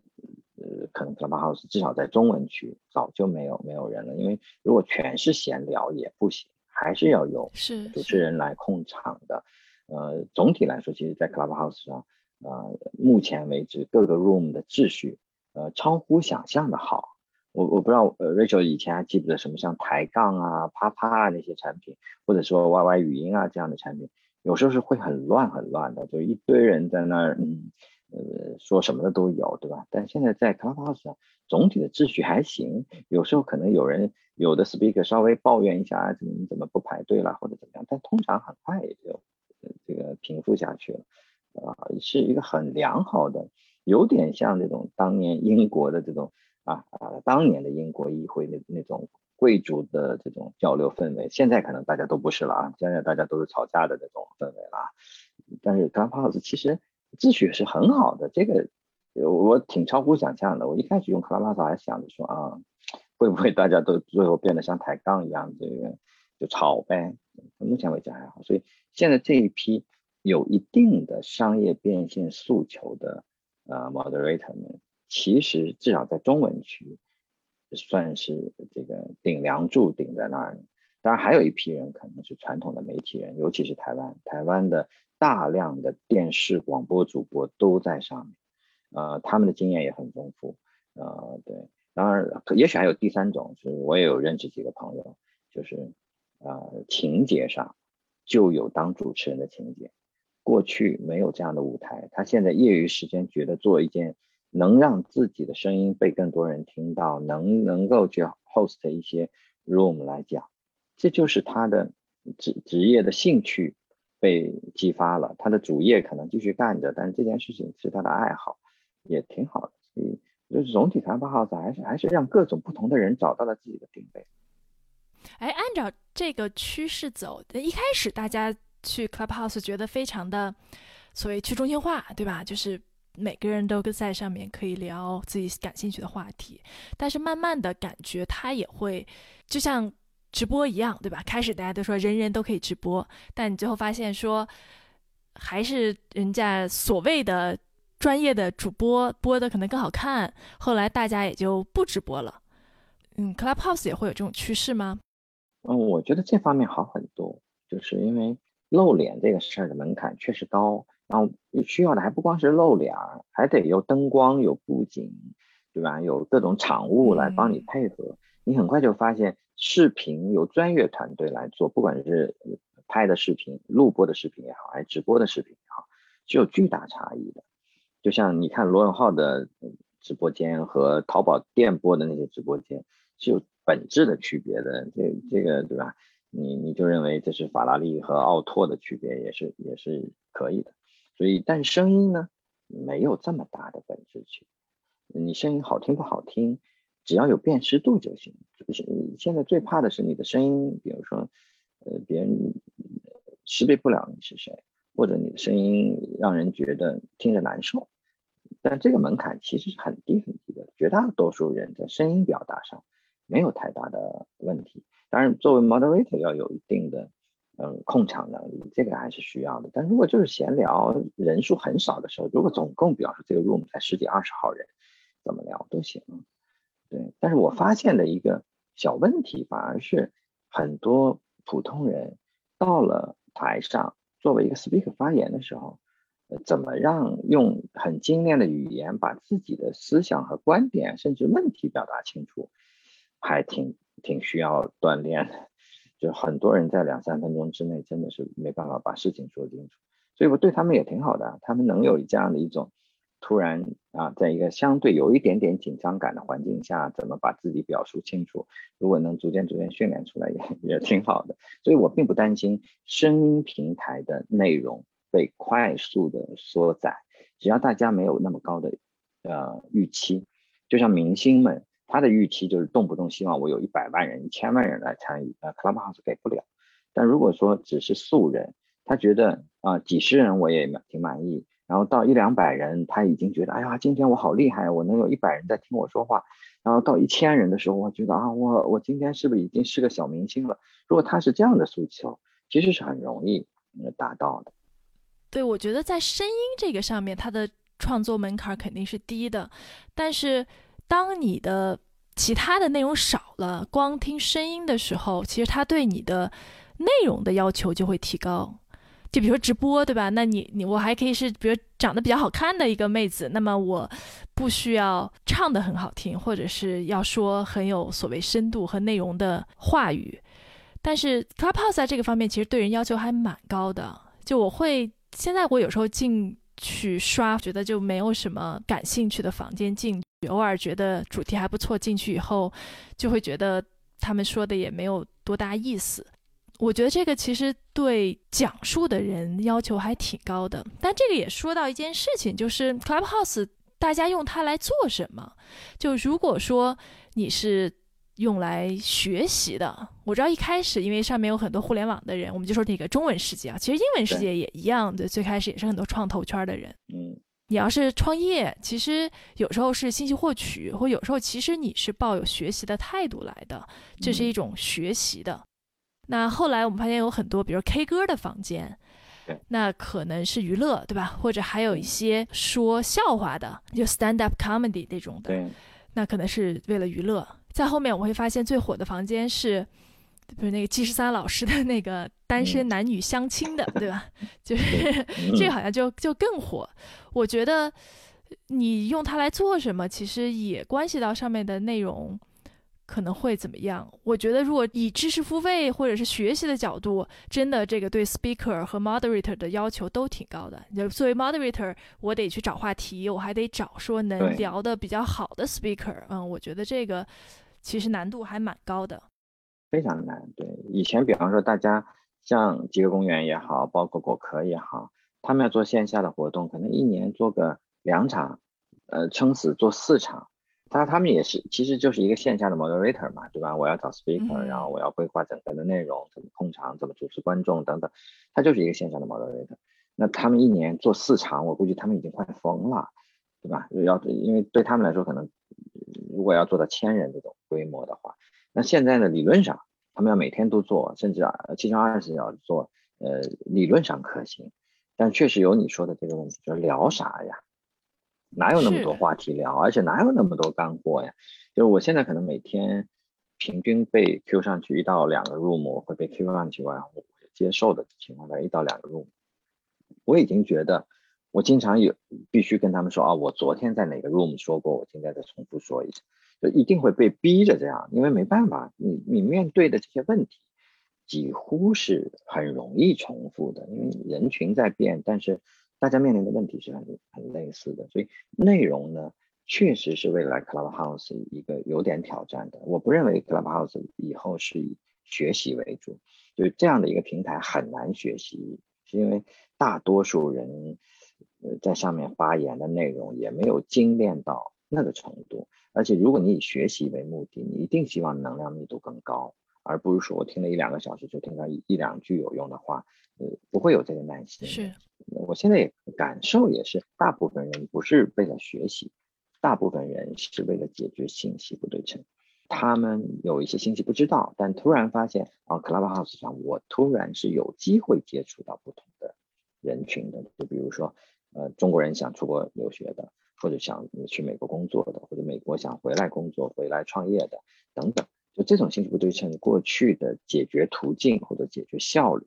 呃，可能 Clubhouse 至少在中文区早就没有没有人了，因为如果全是闲聊也不行，还是要有主持人来控场的。呃，总体来说，其实，在 Clubhouse 上，呃，目前为止各个 room 的秩序，呃，超乎想象的好。我我不知道，呃，Rachel 以前还记不得什么像抬杠啊、啪啪啊那些产品，或者说 YY 语音啊这样的产品，有时候是会很乱很乱的，就一堆人在那儿，嗯，呃，说什么的都有，对吧？但现在在 Clubhouse 上，总体的秩序还行，有时候可能有人有的 speaker 稍微抱怨一下，怎么怎么不排队了或者怎么样，但通常很快也就这个平复下去了，啊，是一个很良好的，有点像那种当年英国的这种。啊啊！当年的英国议会那那种贵族的这种交流氛围，现在可能大家都不是了啊！现在大家都是吵架的那种氛围了。但是 Clubhouse 其实秩序是很好的，这个我挺超乎想象的。我一开始用 Clubhouse 还想着说啊，会不会大家都最后变得像抬杠一样，这个就吵呗？目前为止还好。所以现在这一批有一定的商业变现诉求的呃 moderator 们。其实至少在中文区，算是这个顶梁柱顶在那儿。当然还有一批人可能是传统的媒体人，尤其是台湾，台湾的大量的电视广播主播都在上面，呃，他们的经验也很丰富，呃，对，当然也许还有第三种，就是我也有认识几个朋友，就是呃情节上就有当主持人的情节，过去没有这样的舞台，他现在业余时间觉得做一件能让自己的声音被更多人听到，能能够去 host 一些 room 来讲。这就是他的职职业的兴趣被激发了，他的主业可能继续干着，但是这件事情是他的爱好，也挺好的。所以就是总体 Clubhouse 还是还是让各种不同的人找到了自己的定位。哎，按照这个趋势走，一开始大家去 Clubhouse 觉得非常的所谓去中心化，对吧？就是每个人都在上面可以聊自己感兴趣的话题，但是慢慢的感觉他也会就像。直播一样，对吧？开始大家都说人人都可以直播，但你最后发现说，还是人家所谓的专业的主播播的可能更好看。后来大家也就不直播了。嗯，Clubhouse 也会有这种趋势吗？嗯，我觉得这方面好很多，就是因为露脸这个事儿的门槛确实高，然后需要的还不光是露脸，还得有灯光、有布景，对吧？有各种场务来帮你配合。你很快就发现。视频由专业团队来做，不管是拍的视频、录播的视频也好，还是直播的视频也好，是有巨大差异的。就像你看罗永浩的直播间和淘宝店播的那些直播间是有本质的区别的。这这个对吧？你你就认为这是法拉利和奥拓的区别，也是也是可以的。所以，但声音呢，没有这么大的本质区别。你声音好听不好听？只要有辨识度就行。是现在最怕的是你的声音，比如说，呃，别人识别不了你是谁，或者你的声音让人觉得听着难受。但这个门槛其实是很低很低的，绝大多数人在声音表达上没有太大的问题。当然，作为 moderator 要有一定的嗯控场能力，这个还是需要的。但如果就是闲聊，人数很少的时候，如果总共比方说这个 room 才十几二十号人，怎么聊都行。对，但是我发现的一个小问题，反而是很多普通人到了台上，作为一个 speaker 发言的时候，怎么让用很精炼的语言把自己的思想和观点，甚至问题表达清楚，还挺挺需要锻炼的。就很多人在两三分钟之内真的是没办法把事情说清楚，所以我对他们也挺好的，他们能有这样的一种。突然啊，在一个相对有一点点紧张感的环境下，怎么把自己表述清楚？如果能逐渐逐渐训练出来，也也挺好的。所以我并不担心声音平台的内容被快速的缩窄，只要大家没有那么高的呃预期。就像明星们，他的预期就是动不动希望我有一百万人、一千万人来参与，呃，Clubhouse 给不了。但如果说只是素人，他觉得啊几十人我也挺满意。然后到一两百人，他已经觉得，哎呀，今天我好厉害，我能有一百人在听我说话。然后到一千人的时候，我觉得啊，我我今天是不是已经是个小明星了？如果他是这样的诉求，其实是很容易达到的。对，我觉得在声音这个上面，它的创作门槛肯定是低的。但是当你的其他的内容少了，光听声音的时候，其实他对你的内容的要求就会提高。就比如说直播，对吧？那你你我还可以是，比如长得比较好看的一个妹子，那么我不需要唱的很好听，或者是要说很有所谓深度和内容的话语。但是 Clubhouse 在这个方面其实对人要求还蛮高的。就我会现在我有时候进去刷，觉得就没有什么感兴趣的房间进去，偶尔觉得主题还不错，进去以后就会觉得他们说的也没有多大意思。我觉得这个其实对讲述的人要求还挺高的，但这个也说到一件事情，就是 Clubhouse 大家用它来做什么？就如果说你是用来学习的，我知道一开始因为上面有很多互联网的人，我们就说那个中文世界啊，其实英文世界也一样的，最开始也是很多创投圈的人。嗯，你要是创业，其实有时候是信息获取，或有时候其实你是抱有学习的态度来的，这是一种学习的。那后来我们发现有很多，比如 K 歌的房间，那可能是娱乐，对吧？或者还有一些说笑话的，就 stand up comedy 那种的，那可能是为了娱乐。在后面我会发现最火的房间是不是那个季十三老师的那个单身男女相亲的，对吧？就是 这个好像就就更火。我觉得你用它来做什么，其实也关系到上面的内容。可能会怎么样？我觉得，如果以知识付费或者是学习的角度，真的这个对 speaker 和 moderator 的要求都挺高的。就作为 moderator，我得去找话题，我还得找说能聊的比较好的 speaker。嗯，我觉得这个其实难度还蛮高的，非常难。对，以前比方说大家像极乐公园也好，包括果壳也好，他们要做线下的活动，可能一年做个两场，呃，撑死做四场。他他们也是，其实就是一个线下的 moderator 嘛，对吧？我要找 speaker，然后我要规划整个的内容，怎么控场，怎么主持观众等等，他就是一个线下的 moderator。那他们一年做四场，我估计他们已经快疯了，对吧？要因为对他们来说，可能如果要做到千人这种规模的话，那现在呢，理论上他们要每天都做，甚至啊七乘二十小时做，呃，理论上可行，但确实有你说的这个问题，就是聊啥呀？哪有那么多话题聊，而且哪有那么多干货呀？就是我现在可能每天平均被 Q 上去一到两个 room，会被 Q 上去，然后我接受的情况下一到两个 room，我已经觉得我经常有必须跟他们说啊，我昨天在哪个 room 说过，我今天再重复说一下，就一定会被逼着这样，因为没办法，你你面对的这些问题几乎是很容易重复的，因为人群在变，但是。大家面临的问题是很很类似的，所以内容呢，确实是未来 Clubhouse 一个有点挑战的。我不认为 Clubhouse 以后是以学习为主，就是这样的一个平台很难学习，是因为大多数人呃在上面发言的内容也没有精炼到那个程度，而且如果你以学习为目的，你一定希望能量密度更高，而不是说我听了一两个小时就听到一一两句有用的话。呃不会有这个耐心。是，我现在也感受也是，大部分人不是为了学习，大部分人是为了解决信息不对称。他们有一些信息不知道，但突然发现啊，Clubhouse 上我突然是有机会接触到不同的人群的。就比如说，呃，中国人想出国留学的，或者想去美国工作的，或者美国想回来工作、回来创业的等等。就这种信息不对称，过去的解决途径或者解决效率。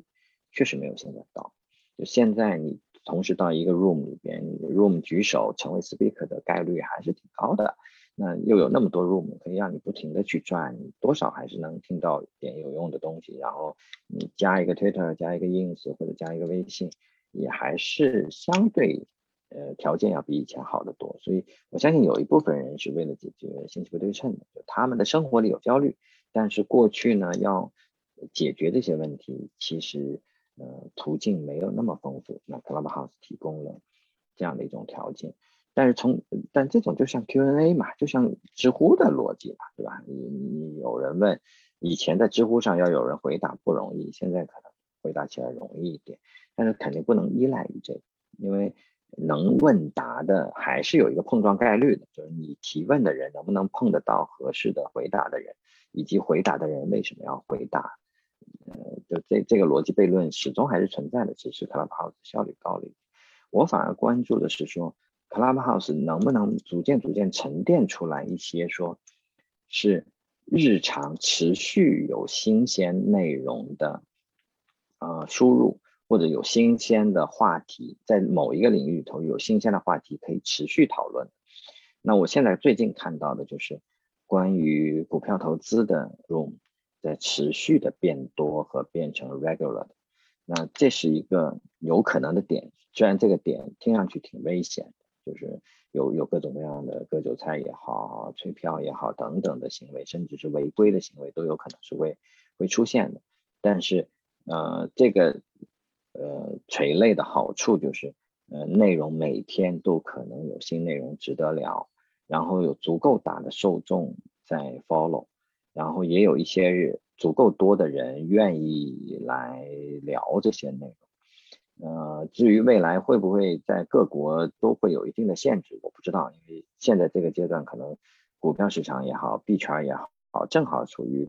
确实没有现在高，就现在你同时到一个 room 里边，room 举手成为 speaker 的概率还是挺高的。那又有那么多 room 可以让你不停的去转，你多少还是能听到点有用的东西。然后你加一个 Twitter，加一个 ins 或者加一个微信，也还是相对呃条件要比以前好得多。所以我相信有一部分人是为了解决信息不对称的，就他们的生活里有焦虑，但是过去呢要解决这些问题，其实。呃，途径没有那么丰富，那 Clubhouse 提供了这样的一种条件，但是从但这种就像 Q&A 嘛，就像知乎的逻辑嘛，对吧？你你有人问，以前在知乎上要有人回答不容易，现在可能回答起来容易一点，但是肯定不能依赖于这个，因为能问答的还是有一个碰撞概率的，就是你提问的人能不能碰得到合适的回答的人，以及回答的人为什么要回答。呃，就这这个逻辑悖论始终还是存在的，只是 Clubhouse 效率高了一点。我反而关注的是说，Clubhouse 能不能逐渐逐渐沉淀出来一些，说是日常持续有新鲜内容的，呃，输入或者有新鲜的话题，在某一个领域里头有新鲜的话题可以持续讨论。那我现在最近看到的就是关于股票投资的 room。在持续的变多和变成 regular，那这是一个有可能的点。虽然这个点听上去挺危险，就是有有各种各样的割韭菜也好、催票也好等等的行为，甚至是违规的行为都有可能是会会出现的。但是，呃，这个呃垂类的好处就是，呃，内容每天都可能有新内容值得聊，然后有足够大的受众在 follow。然后也有一些足够多的人愿意来聊这些内容，呃，至于未来会不会在各国都会有一定的限制，我不知道，因为现在这个阶段可能股票市场也好，币圈也好，正好处于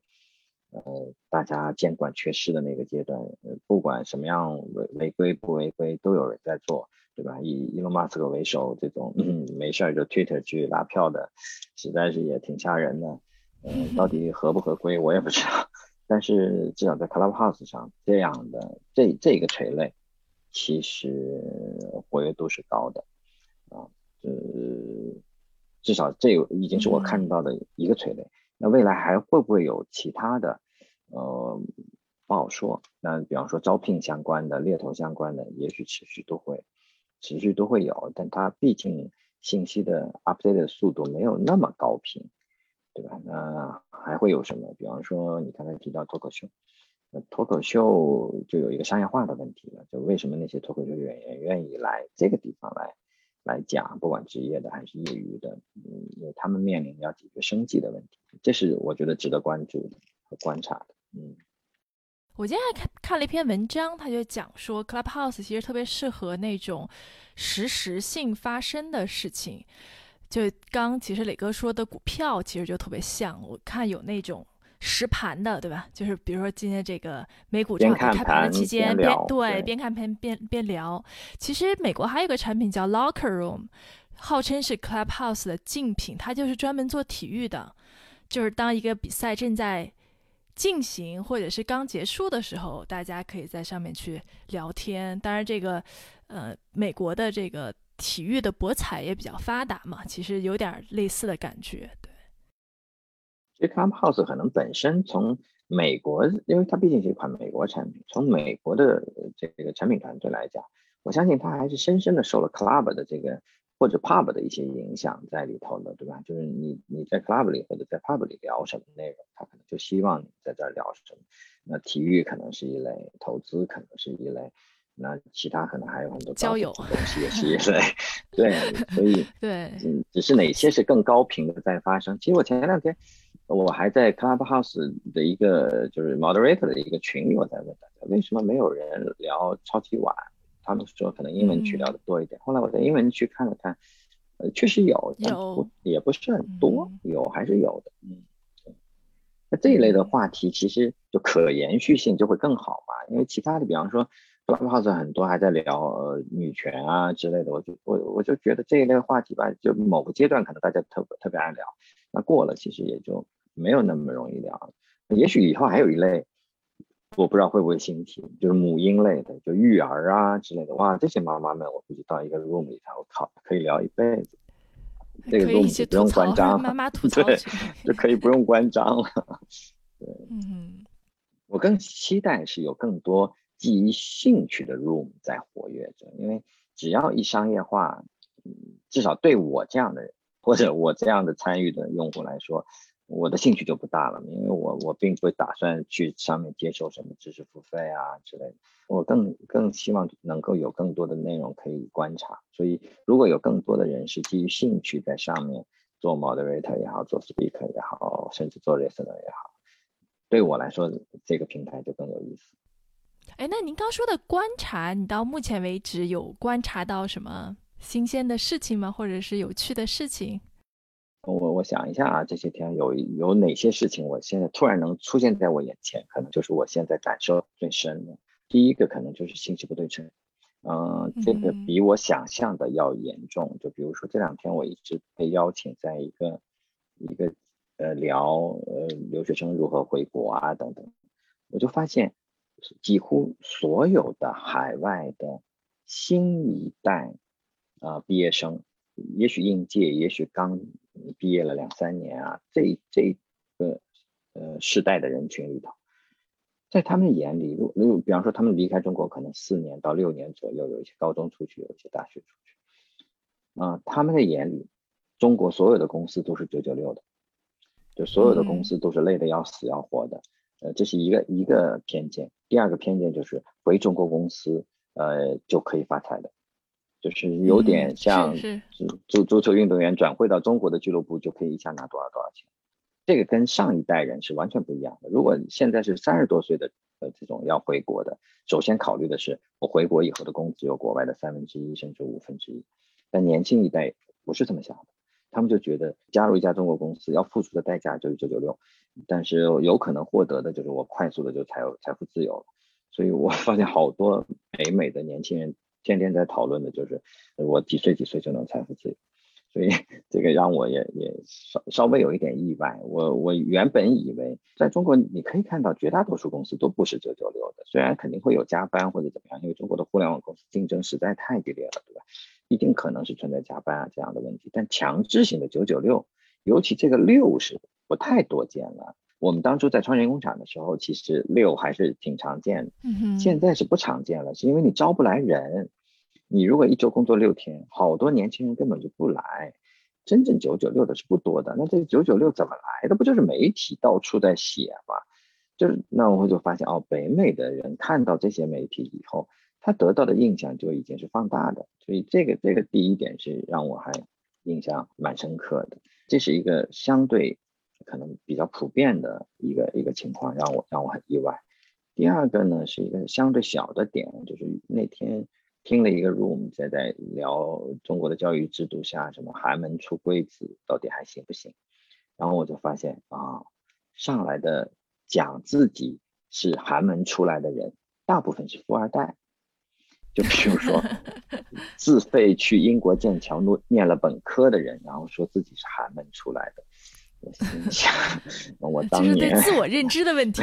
呃大家监管缺失的那个阶段，不管什么样违违规不违规，都有人在做，对吧？以伊隆马斯克为首，这种没事儿就 Twitter 去拉票的，实在是也挺吓人的。嗯，到底合不合规我也不知道，但是至少在 Clubhouse 上，这样的这这个垂类，其实活跃度是高的，啊，呃，至少这已经是我看到的一个垂类。那未来还会不会有其他的？呃，不好说。那比方说招聘相关的、猎头相关的，也许持续都会持续都会有，但它毕竟信息的 update 的速度没有那么高频。对吧？那还会有什么？比方说，你刚才提到脱口秀，那脱口秀就有一个商业化的问题了。就为什么那些脱口秀演员愿意来这个地方来来讲，不管职业的还是业余的，嗯，因为他们面临要解决生计的问题，这是我觉得值得关注和观察的。嗯，我今天还看看了一篇文章，他就讲说，Clubhouse 其实特别适合那种实时性发生的事情。就刚其实磊哥说的股票，其实就特别像。我看有那种实盘的，对吧？就是比如说今天这个美股这个开盘的期间，边对边看边边边聊。其实美国还有个产品叫 Locker Room，号称是 Clubhouse 的竞品，它就是专门做体育的。就是当一个比赛正在进行或者是刚结束的时候，大家可以在上面去聊天。当然，这个呃美国的这个。体育的博彩也比较发达嘛，其实有点类似的感觉。对，Clubhouse 可能本身从美国，因为它毕竟是一款美国产品，从美国的这个产品团队来讲，我相信它还是深深的受了 Club 的这个或者 Pub 的一些影响在里头的，对吧？就是你你在 Club 里或者在 Pub 里聊什么内容，他可能就希望你在这儿聊什么。那体育可能是一类，投资可能是一类。那其他可能还有很多交友东西也是一 类，对，所以对，嗯，只是哪些是更高频的在发生。其实我前两天我还在 Clubhouse 的一个就是 Moderator 的一个群里，我在问大家为什么没有人聊超级碗？他们说可能英文区聊的多一点。后来我在英文区看了看，呃，确实有，有也不是很多，有还是有的，嗯。那这一类的话题其实就可延续性就会更好嘛，因为其他的，比方说。Clubhouse 很多还在聊呃女权啊之类的，我就我我就觉得这一类话题吧，就某个阶段可能大家特别特别爱聊，那过了其实也就没有那么容易聊了。也许以后还有一类，我不知道会不会兴起，就是母婴类的，就育儿啊之类的。哇，这些妈妈们，我估计到一个 room 里头，我靠，可以聊一辈子。这个 room 不用关张，妈妈吐槽对，就可以不用关张了。对，嗯，我更期待是有更多。基于兴趣的 room 在活跃着，因为只要一商业化，至少对我这样的或者我这样的参与的用户来说，我的兴趣就不大了，因为我我并不打算去上面接受什么知识付费啊之类的，我更更希望能够有更多的内容可以观察，所以如果有更多的人是基于兴趣在上面做 moderator 也好，做 speaker 也好，甚至做 listener 也好，对我来说这个平台就更有意思。哎，那您刚说的观察，你到目前为止有观察到什么新鲜的事情吗？或者是有趣的事情？我我想一下啊，这些天有有哪些事情，我现在突然能出现在我眼前，可能就是我现在感受最深的。第一个可能就是信息不对称，嗯，这个比我想象的要严重。就比如说这两天我一直被邀请在一个一个呃聊呃留学生如何回国啊等等，我就发现。几乎所有的海外的新一代啊毕业生，也许应届，也许刚毕业了两三年啊，这这个呃世代的人群里头，在他们眼里，如如比方说他们离开中国可能四年到六年左右，有一些高中出去，有一些大学出去，啊，他们的眼里，中国所有的公司都是九九六的，就所有的公司都是累得要死要活的。呃，这是一个一个偏见。第二个偏见就是回中国公司，呃，就可以发财的，就是有点像足足球运动员转会到中国的俱乐部就可以一下拿多少多少钱。这个跟上一代人是完全不一样的。如果现在是三十多岁的呃这种要回国的，首先考虑的是我回国以后的工资有国外的三分之一甚至五分之一。但年轻一代不是这么想的，他们就觉得加入一家中国公司要付出的代价就是九九六。但是有可能获得的就是我快速的就财财富自由了，所以我发现好多北美的年轻人天天在讨论的就是我几岁几岁就能财富自由，所以这个让我也也稍稍微有一点意外。我我原本以为在中国你可以看到绝大多数公司都不是九九六的，虽然肯定会有加班或者怎么样，因为中国的互联网公司竞争实在太激烈了，对吧？一定可能是存在加班啊这样的问题，但强制性的九九六，尤其这个六是不太多见了。我们当初在创业工厂的时候，其实六还是挺常见的，现在是不常见了，是因为你招不来人。你如果一周工作六天，好多年轻人根本就不来，真正九九六的是不多的。那这九九六怎么来的？不就是媒体到处在写吗？就是那我就发现哦，北美的人看到这些媒体以后，他得到的印象就已经是放大的。所以这个这个第一点是让我还印象蛮深刻的。这是一个相对可能比较普遍的一个一个情况，让我让我很意外。第二个呢是一个相对小的点，就是那天。听了一个 room 在在聊中国的教育制度下什么寒门出贵子到底还行不行？然后我就发现啊，上来的讲自己是寒门出来的人，大部分是富二代。就比如说 自费去英国剑桥念念了本科的人，然后说自己是寒门出来的。我心想，我 当年对自我认知的问题。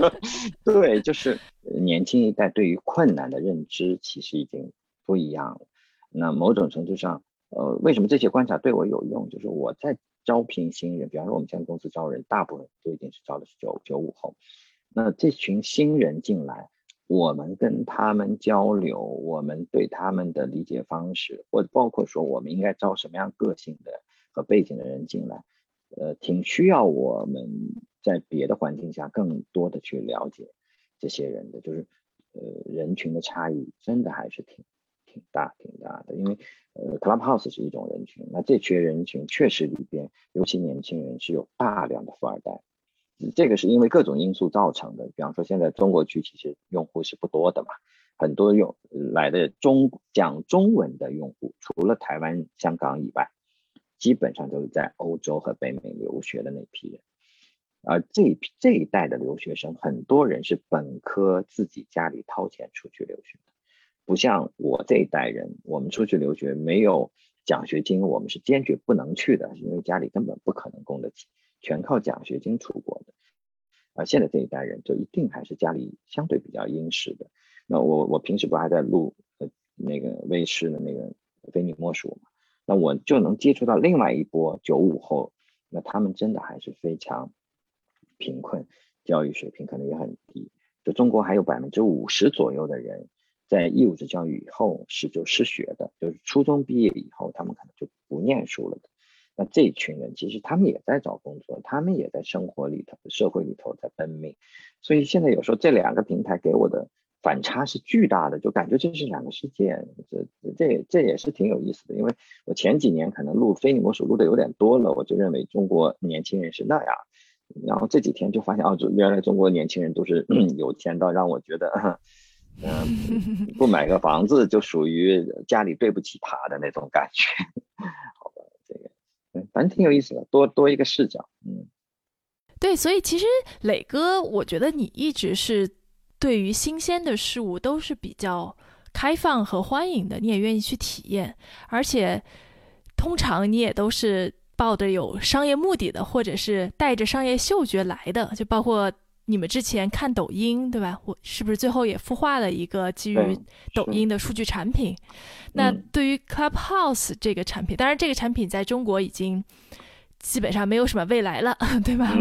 对，就是年轻一代对于困难的认知其实已经不一样了。那某种程度上，呃，为什么这些观察对我有用？就是我在招聘新人，比方说我们现在公司招人，大部分都已经是招的是九九五后。那这群新人进来，我们跟他们交流，我们对他们的理解方式，或者包括说我们应该招什么样个性的和背景的人进来。呃，挺需要我们在别的环境下更多的去了解这些人的，就是呃人群的差异真的还是挺挺大挺大的。因为呃 Clubhouse 是一种人群，那这群人群确实里边，尤其年轻人是有大量的富二代，这个是因为各种因素造成的。比方说现在中国区其实用户是不多的嘛，很多用来的中讲中文的用户，除了台湾、香港以外。基本上都是在欧洲和北美留学的那批人，而这一批这一代的留学生，很多人是本科自己家里掏钱出去留学的，不像我这一代人，我们出去留学没有奖学金，我们是坚决不能去的，因为家里根本不可能供得起，全靠奖学金出国的。而现在这一代人，就一定还是家里相对比较殷实的。那我我平时不还在录呃那个卫视的那个非你莫属嘛？那我就能接触到另外一波九五后，那他们真的还是非常贫困，教育水平可能也很低。就中国还有百分之五十左右的人，在义务制教育以后是就失学的，就是初中毕业以后，他们可能就不念书了。那这一群人其实他们也在找工作，他们也在生活里头、社会里头在奔命。所以现在有时候这两个平台给我的。反差是巨大的，就感觉这是两个世界，这这这也是挺有意思的。因为我前几年可能录非你莫属录的有点多了，我就认为中国年轻人是那样，然后这几天就发现哦，原来中国年轻人都是 有钱到让我觉得，嗯，不买个房子就属于家里对不起他的那种感觉。好吧，这个嗯，反正挺有意思的，多多一个视角，嗯，对，所以其实磊哥，我觉得你一直是。对于新鲜的事物都是比较开放和欢迎的，你也愿意去体验，而且通常你也都是抱着有商业目的的，或者是带着商业嗅觉来的，就包括你们之前看抖音，对吧？我是不是最后也孵化了一个基于抖音的数据产品？那对于 Clubhouse 这个产品，当然这个产品在中国已经基本上没有什么未来了，对吧？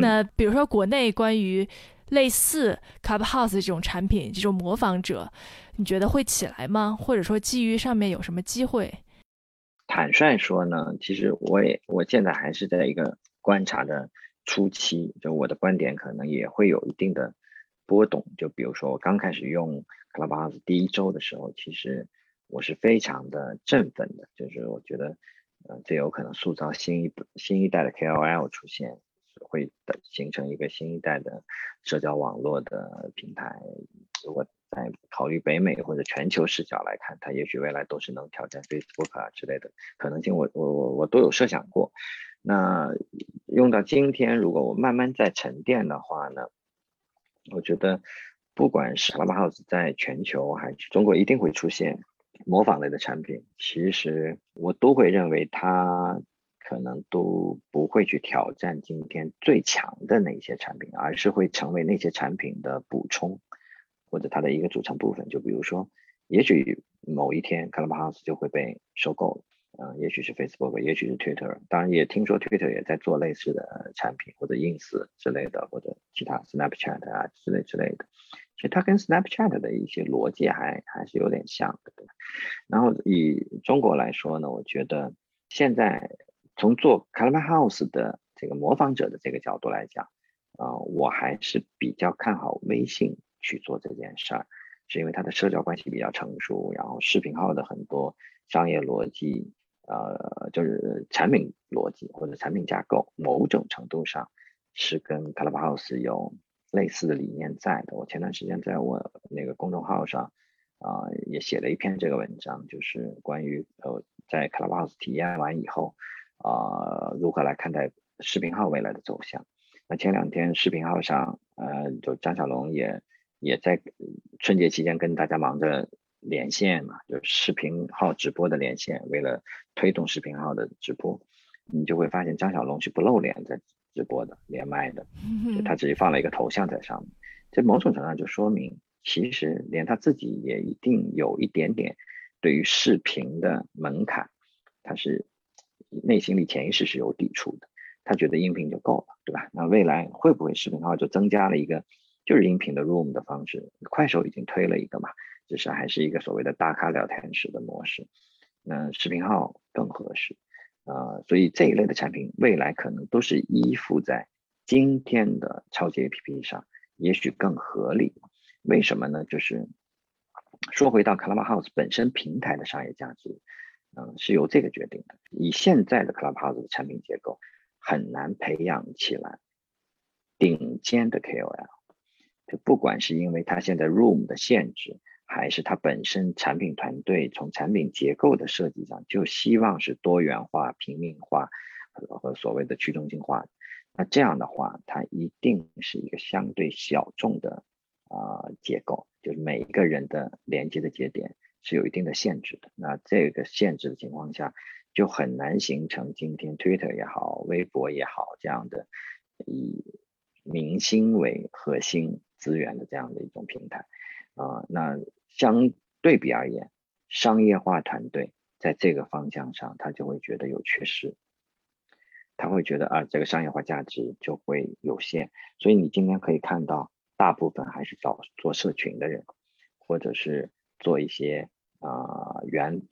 那比如说国内关于类似 Clubhouse 这种产品，这种模仿者，你觉得会起来吗？或者说基于上面有什么机会？坦率说呢，其实我也我现在还是在一个观察的初期，就我的观点可能也会有一定的波动。就比如说我刚开始用 Clubhouse 第一周的时候，其实我是非常的振奋的，就是我觉得，呃，这有可能塑造新一新一代的 KOL 出现。会的形成一个新一代的社交网络的平台。如果在考虑北美或者全球视角来看，它也许未来都是能挑战 Facebook 啊之类的可能性。我我我我都有设想过。那用到今天，如果我慢慢在沉淀的话呢，我觉得不管是 Clubhouse 在全球还是中国，一定会出现模仿类的产品，其实我都会认为它可能都不会去挑战今天最强的那些产品，而是会成为那些产品的补充，或者它的一个组成部分。就比如说，也许某一天 Clubhouse 就会被收购了。嗯，也许是 Facebook，也许是 Twitter，当然也听说 Twitter 也在做类似的产品，或者 Ins 之类的，或者其他 Snapchat 啊之类之类的。其实它跟 Snapchat 的一些逻辑还还是有点像的，然后以中国来说呢，我觉得现在从做 Clubhouse 的这个模仿者的这个角度来讲，啊，我还是比较看好微信去做这件事儿，是因为它的社交关系比较成熟，然后视频号的很多商业逻辑。呃，就是产品逻辑或者产品架构，某种程度上是跟 Clubhouse 有类似的理念在的。我前段时间在我那个公众号上啊，也写了一篇这个文章，就是关于呃，在 Clubhouse 体验完以后啊，如何来看待视频号未来的走向。那前两天视频号上，呃，就张小龙也也在春节期间跟大家忙着。连线嘛，就视频号直播的连线。为了推动视频号的直播，你就会发现张小龙是不露脸在直播的，连麦的，他只是放了一个头像在上面。这某种程度上就说明，其实连他自己也一定有一点点对于视频的门槛，他是内心里潜意识是有抵触的。他觉得音频就够了，对吧？那未来会不会视频号就增加了一个就是音频的 room 的方式？快手已经推了一个嘛。只是还是一个所谓的大咖聊天室的模式，那视频号更合适，呃，所以这一类的产品未来可能都是依附在今天的超级 APP 上，也许更合理。为什么呢？就是说回到 Clubhouse 本身平台的商业价值，嗯，是由这个决定的。以现在的 Clubhouse 的产品结构，很难培养起来顶尖的 KOL，就不管是因为它现在 Room 的限制。还是它本身产品团队从产品结构的设计上就希望是多元化、平民化和所谓的去中心化。那这样的话，它一定是一个相对小众的啊结构，就是每一个人的连接的节点是有一定的限制的。那这个限制的情况下，就很难形成今天 Twitter 也好、微博也好这样的以明星为核心资源的这样的一种平台。啊，那相对比而言，商业化团队在这个方向上，他就会觉得有缺失，他会觉得啊，这个商业化价值就会有限。所以你今天可以看到，大部分还是找做社群的人，或者是做一些啊原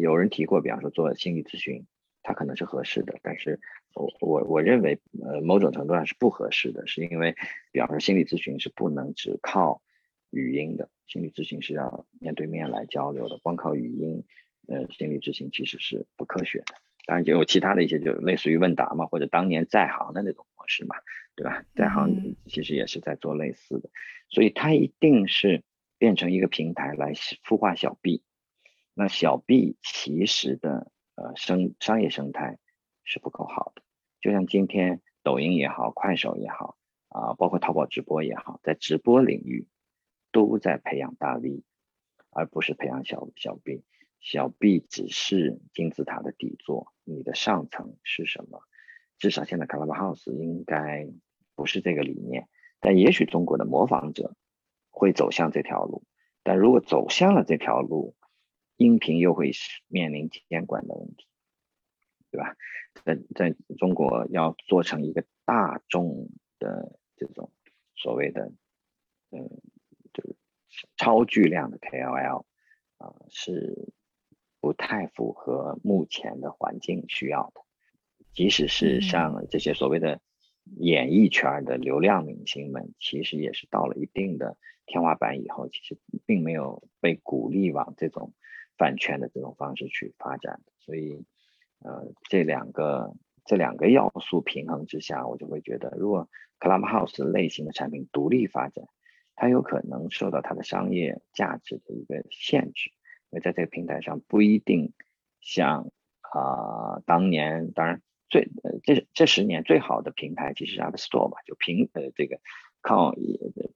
有人提过，比方说做心理咨询，它可能是合适的，但是我我我认为呃某种程度上是不合适的，是因为比方说心理咨询是不能只靠。语音的心理咨询是要面对面来交流的，光靠语音，呃，心理咨询其实是不科学的。当然，也有其他的一些，就类似于问答嘛，或者当年在行的那种模式嘛，对吧？在行其实也是在做类似的，所以它一定是变成一个平台来孵化小 B。那小 B 其实的呃生商业生态是不够好的，就像今天抖音也好，快手也好，啊，包括淘宝直播也好，在直播领域。都在培养大 V，而不是培养小小 B。小 B 只是金字塔的底座，你的上层是什么？至少现在 Clubhouse 应该不是这个理念，但也许中国的模仿者会走向这条路。但如果走向了这条路，音频又会面临监管的问题，对吧？在在中国要做成一个大众的这种所谓的，嗯。就是超巨量的 KOL，啊，是不太符合目前的环境需要的。即使是像这些所谓的演艺圈的流量明星们，其实也是到了一定的天花板以后，其实并没有被鼓励往这种饭圈的这种方式去发展。所以，呃，这两个这两个要素平衡之下，我就会觉得，如果 Clubhouse 类型的产品独立发展。它有可能受到它的商业价值的一个限制，因为在这个平台上不一定像啊当年，当然最呃这这十年最好的平台其实 App Store 吧，就平呃这个靠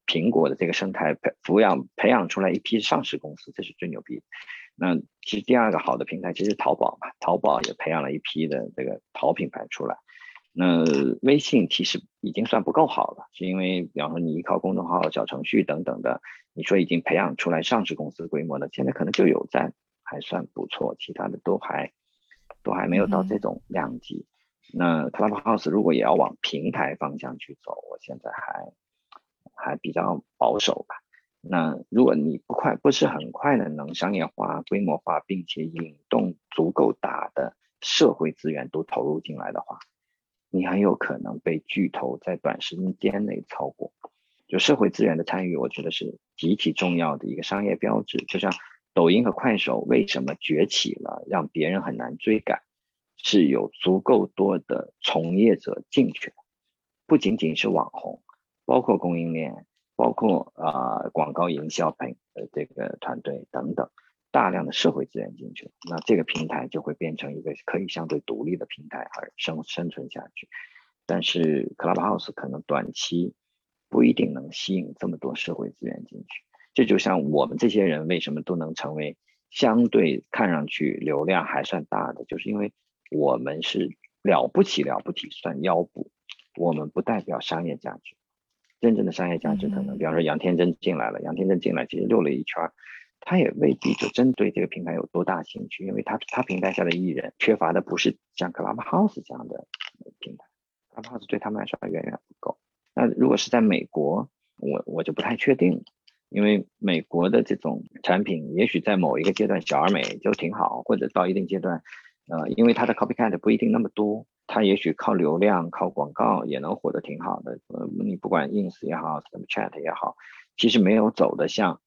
苹果的这个生态培抚养培养出来一批上市公司，这是最牛逼。那其实第二个好的平台其实淘宝嘛，淘宝也培养了一批的这个淘品牌出来。那微信其实已经算不够好了，是因为比方说你依靠公众号、小程序等等的，你说已经培养出来上市公司规模的，现在可能就有在还算不错，其他的都还都还没有到这种量级。那 Clubhouse 如果也要往平台方向去走，我现在还还比较保守吧。那如果你不快不是很快的能商业化、规模化，并且引动足够大的社会资源都投入进来的话，你很有可能被巨头在短时间内超过。就社会资源的参与，我觉得是极其重要的一个商业标志。就像抖音和快手为什么崛起了，让别人很难追赶，是有足够多的从业者进去的，不仅仅是网红，包括供应链。包括啊广告营销培呃这个团队等等，大量的社会资源进去，那这个平台就会变成一个可以相对独立的平台而生生存下去。但是 Clubhouse 可能短期不一定能吸引这么多社会资源进去。这就像我们这些人为什么都能成为相对看上去流量还算大的，就是因为我们是了不起了不起算腰部，我们不代表商业价值。真正的商业价值可能，比方说杨天真进来了，杨天真进来其实溜了一圈，他也未必就针对这个平台有多大兴趣，因为他他平台下的艺人缺乏的不是像 Clubhouse 这样的平台，Clubhouse 对他们来说远远不够。那如果是在美国，我我就不太确定，因为美国的这种产品，也许在某一个阶段小而美就挺好，或者到一定阶段，呃，因为它的 copycat 不一定那么多。它也许靠流量、靠广告也能活得挺好的。呃，你不管 ins 也好，什么 chat 也好，其实没有走的像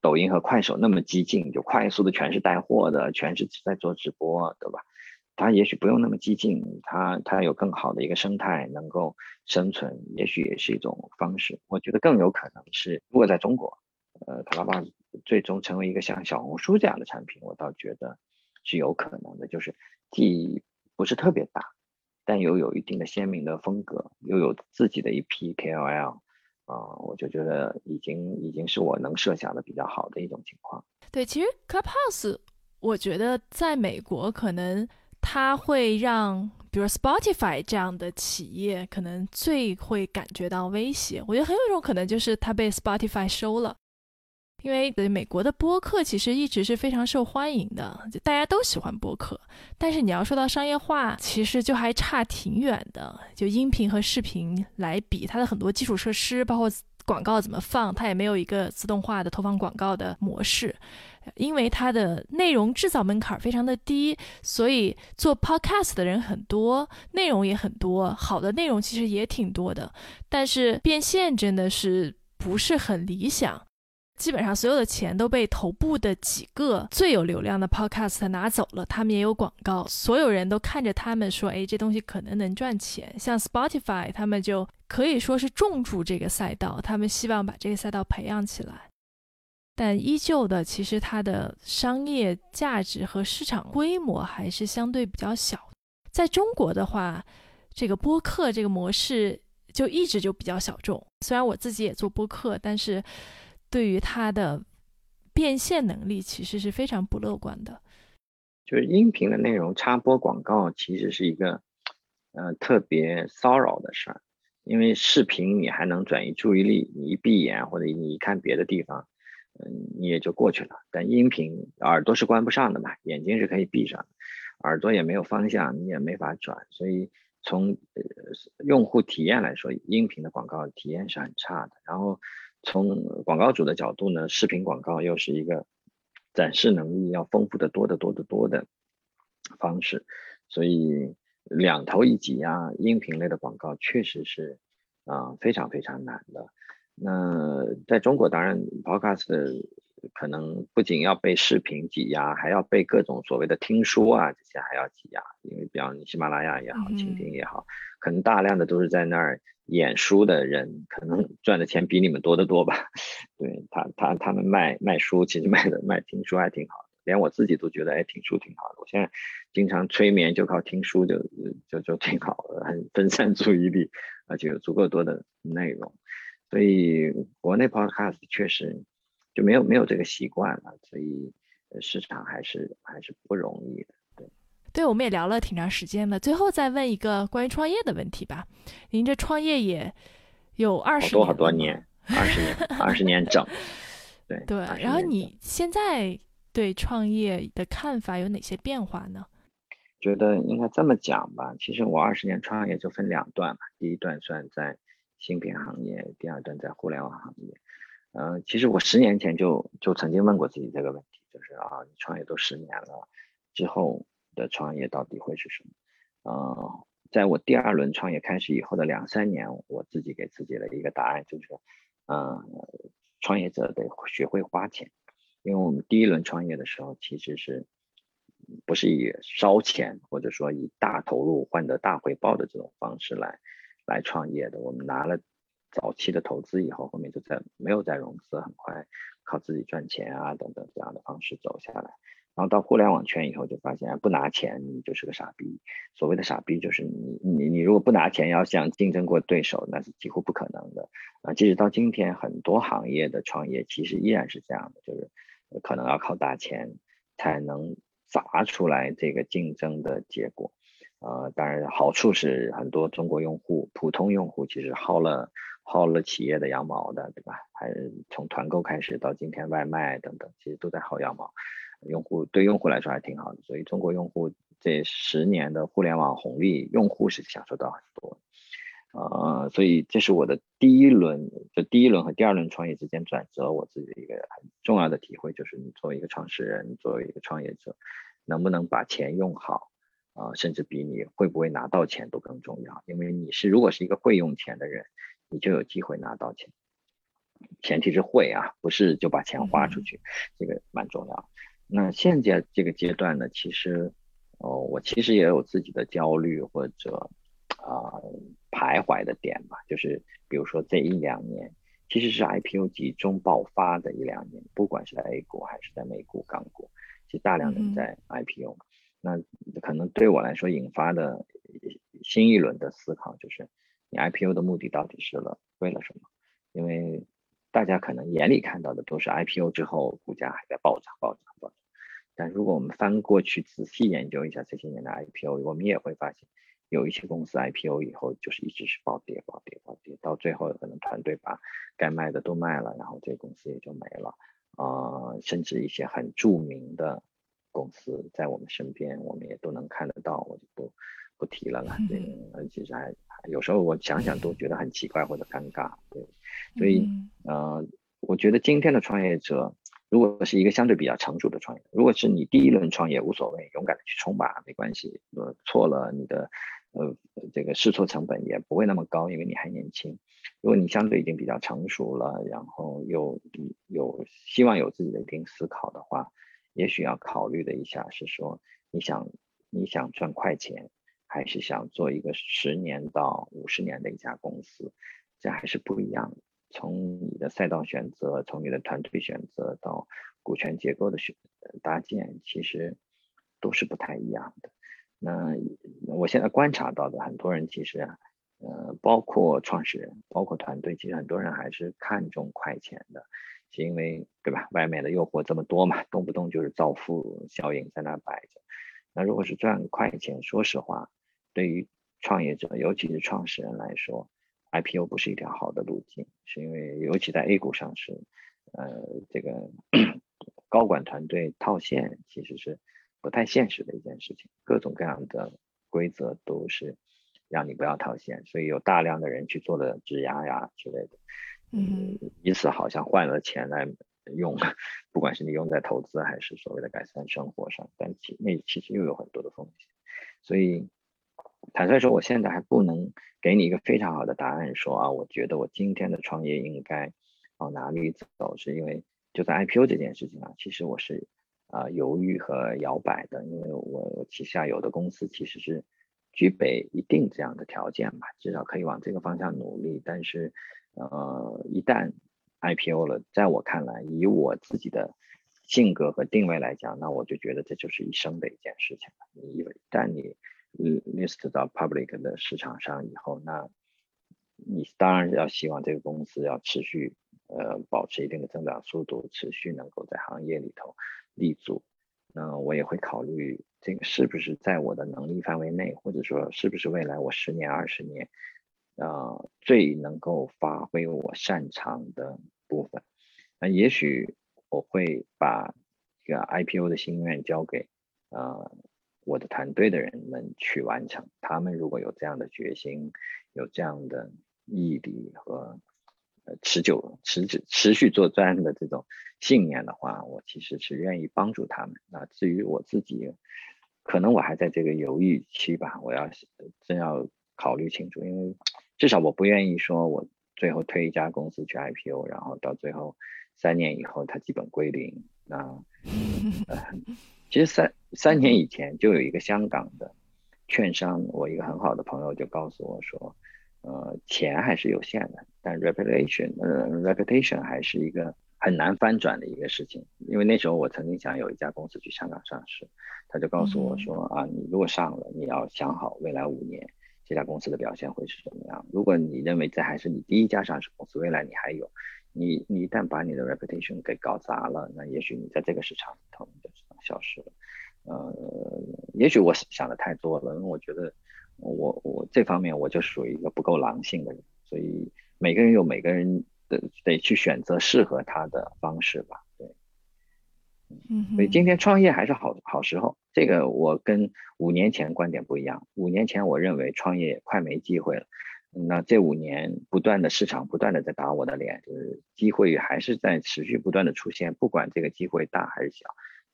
抖音和快手那么激进，就快速的全是带货的，全是在做直播，对吧？它也许不用那么激进，它它有更好的一个生态能够生存，也许也是一种方式。我觉得更有可能是，如果在中国，呃，卡拉巴最终成为一个像小红书这样的产品，我倒觉得是有可能的，就是既不是特别大。但又有一定的鲜明的风格，又有自己的一批 KOL，啊，我就觉得已经已经是我能设想的比较好的一种情况。对，其实 Clubhouse，我觉得在美国可能它会让，比如 Spotify 这样的企业可能最会感觉到威胁。我觉得很有一种可能就是它被 Spotify 收了。因为美国的播客其实一直是非常受欢迎的，就大家都喜欢播客。但是你要说到商业化，其实就还差挺远的。就音频和视频来比，它的很多基础设施，包括广告怎么放，它也没有一个自动化的投放广告的模式。因为它的内容制造门槛非常的低，所以做 podcast 的人很多，内容也很多，好的内容其实也挺多的。但是变现真的是不是很理想。基本上所有的钱都被头部的几个最有流量的 podcast 拿走了，他们也有广告，所有人都看着他们说：“哎，这东西可能能赚钱。”像 Spotify，他们就可以说是重注这个赛道，他们希望把这个赛道培养起来。但依旧的，其实它的商业价值和市场规模还是相对比较小。在中国的话，这个播客这个模式就一直就比较小众。虽然我自己也做播客，但是。对于它的变现能力，其实是非常不乐观的。就是音频的内容插播广告，其实是一个呃特别骚扰的事儿。因为视频你还能转移注意力，你一闭眼或者你一看别的地方，嗯，你也就过去了。但音频耳朵是关不上的嘛，眼睛是可以闭上，耳朵也没有方向，你也没法转。所以从呃用户体验来说，音频的广告体验是很差的。然后。从广告主的角度呢，视频广告又是一个展示能力要丰富的多得多得多的方式，所以两头一挤啊，音频类的广告确实是啊非常非常难的。那在中国，当然 Podcast 可能不仅要被视频挤压，还要被各种所谓的听书啊这些还要挤压，因为比方你喜马拉雅也好，蜻蜓也好，可能大量的都是在那儿。演书的人可能赚的钱比你们多得多吧？对他，他他们卖卖书，其实卖的卖听书还挺好的，连我自己都觉得哎，听书挺好的。我现在经常催眠，就靠听书就就就挺好的，很分散注意力，而且有足够多的内容。所以国内 podcast 确实就没有没有这个习惯了，所以市场还是还是不容易的。对，对，我们也聊了挺长时间了，最后再问一个关于创业的问题吧。您这创业也有二十多好多年，二十年，二十年整。对对，然后你现在对创业的看法有哪些变化呢？觉得应该这么讲吧，其实我二十年创业就分两段嘛，第一段算在芯片行业，第二段在互联网行业。嗯，其实我十年前就就曾经问过自己这个问题，就是啊，你创业都十年了，之后的创业到底会是什么？嗯，在我第二轮创业开始以后的两三年，我自己给自己的一个答案就是，嗯。创业者得学会花钱，因为我们第一轮创业的时候，其实是不是以烧钱或者说以大投入换得大回报的这种方式来来创业的。我们拿了早期的投资以后，后面就再没有再融资，很快靠自己赚钱啊等等这样的方式走下来。然后到互联网圈以后，就发现不拿钱你就是个傻逼。所谓的傻逼就是你你你如果不拿钱要想竞争过对手，那是几乎不可能的啊。即使到今天，很多行业的创业其实依然是这样的，就是可能要靠大钱才能砸出来这个竞争的结果。呃，当然好处是很多中国用户、普通用户其实薅了薅了企业的羊毛的，对吧？还从团购开始到今天外卖等等，其实都在薅羊毛。用户对用户来说还挺好的，所以中国用户这十年的互联网红利，用户是享受到很多。呃，所以这是我的第一轮，就第一轮和第二轮创业之间转折，我自己的一个很重要的体会就是，你作为一个创始人，作为一个创业者，能不能把钱用好，啊，甚至比你会不会拿到钱都更重要。因为你是如果是一个会用钱的人，你就有机会拿到钱，前提是会啊，不是就把钱花出去，这个蛮重要。那现在这个阶段呢，其实，哦，我其实也有自己的焦虑或者啊徘徊的点吧，就是比如说这一两年，其实是 IPO 集中爆发的一两年，不管是在 A 股还是在美股、港股，其实大量人在 IPO，那可能对我来说引发的新一轮的思考就是，你 IPO 的目的到底是了为了什么？因为大家可能眼里看到的都是 IPO 之后股价还在暴涨、暴涨、暴涨。但如果我们翻过去仔细研究一下这些年的 IPO，我们也会发现，有一些公司 IPO 以后就是一直是暴跌、暴跌、暴跌，到最后可能团队把该卖的都卖了，然后这个公司也就没了。啊，甚至一些很著名的公司在我们身边，我们也都能看得到，我就不不提了了。嗯，其实还有时候我想想都觉得很奇怪或者尴尬。对，所以，呃，我觉得今天的创业者。如果是一个相对比较成熟的创业，如果是你第一轮创业无所谓，勇敢的去冲吧，没关系。呃，错了，你的呃这个试错成本也不会那么高，因为你还年轻。如果你相对已经比较成熟了，然后又有希望有自己的一定思考的话，也许要考虑的一下是说，你想你想赚快钱，还是想做一个十年到五十年的一家公司，这还是不一样的。从你的赛道选择，从你的团队选择到股权结构的选搭建，其实都是不太一样的。那我现在观察到的很多人，其实啊，呃，包括创始人，包括团队，其实很多人还是看重快钱的，是因为对吧？外面的诱惑这么多嘛，动不动就是造富效应在那摆着。那如果是赚快钱，说实话，对于创业者，尤其是创始人来说，IPO 不是一条好的路径，是因为尤其在 A 股上市，呃，这个 高管团队套现其实是不太现实的一件事情，各种各样的规则都是让你不要套现，所以有大量的人去做了质押呀之类的，嗯，以此好像换了钱来用，不管是你用在投资还是所谓的改善生活上，但其那其实又有很多的风险，所以。坦率说，我现在还不能给你一个非常好的答案，说啊，我觉得我今天的创业应该往哪里走，是因为就在 IPO 这件事情啊，其实我是啊犹豫和摇摆的，因为我旗下有的公司其实是具备一定这样的条件吧，至少可以往这个方向努力，但是呃，一旦 IPO 了，在我看来，以我自己的性格和定位来讲，那我就觉得这就是一生的一件事情了，你一旦你。List 到 public 的市场上以后，那你当然要希望这个公司要持续呃保持一定的增长速度，持续能够在行业里头立足。那我也会考虑这个是不是在我的能力范围内，或者说是不是未来我十年、二十年，呃，最能够发挥我擅长的部分。那也许我会把这个 IPO 的心愿交给呃我的团队的人们去完成。他们如果有这样的决心，有这样的毅力和呃。持久、持持持续做专的这种信念的话，我其实是愿意帮助他们。那至于我自己，可能我还在这个犹豫期吧，我要真要考虑清楚，因为至少我不愿意说我最后推一家公司去 IPO，然后到最后三年以后它基本归零。那其实三三年以前就有一个香港的券商，我一个很好的朋友就告诉我说。呃，钱还是有限的，但 reputation，呃，reputation 还是一个很难翻转的一个事情。因为那时候我曾经想有一家公司去香港上市，他就告诉我说啊，你如果上了，你要想好未来五年这家公司的表现会是什么样。如果你认为这还是你第一家上市公司，未来你还有，你你一旦把你的 reputation 给搞砸了，那也许你在这个市场里头消失了。呃，也许我想的太多了，因为我觉得。我我这方面我就属于一个不够狼性的人，所以每个人有每个人的得去选择适合他的方式吧。对，嗯，所以今天创业还是好好时候。这个我跟五年前观点不一样。五年前我认为创业快没机会了，那这五年不断的市场不断的在打我的脸，就是机会还是在持续不断的出现，不管这个机会大还是小，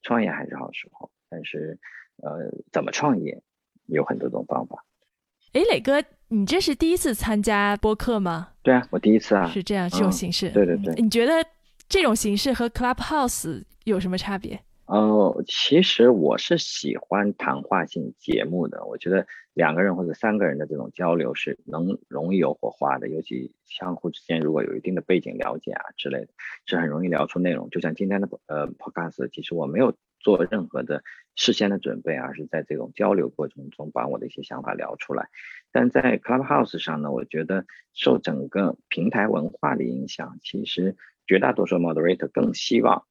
创业还是好时候。但是呃，怎么创业有很多种方法。哎，磊哥，你这是第一次参加播客吗？对啊，我第一次啊。是这样，这种形式。对对对。你觉得这种形式和 Clubhouse 有什么差别？呃，其实我是喜欢谈话性节目的。我觉得两个人或者三个人的这种交流是能容易有火花的，尤其相互之间如果有一定的背景了解啊之类的，是很容易聊出内容。就像今天的呃 Podcast，其实我没有。做任何的事先的准备，而是在这种交流过程中把我的一些想法聊出来。但在 Clubhouse 上呢，我觉得受整个平台文化的影响，其实绝大多数 Moderator 更希望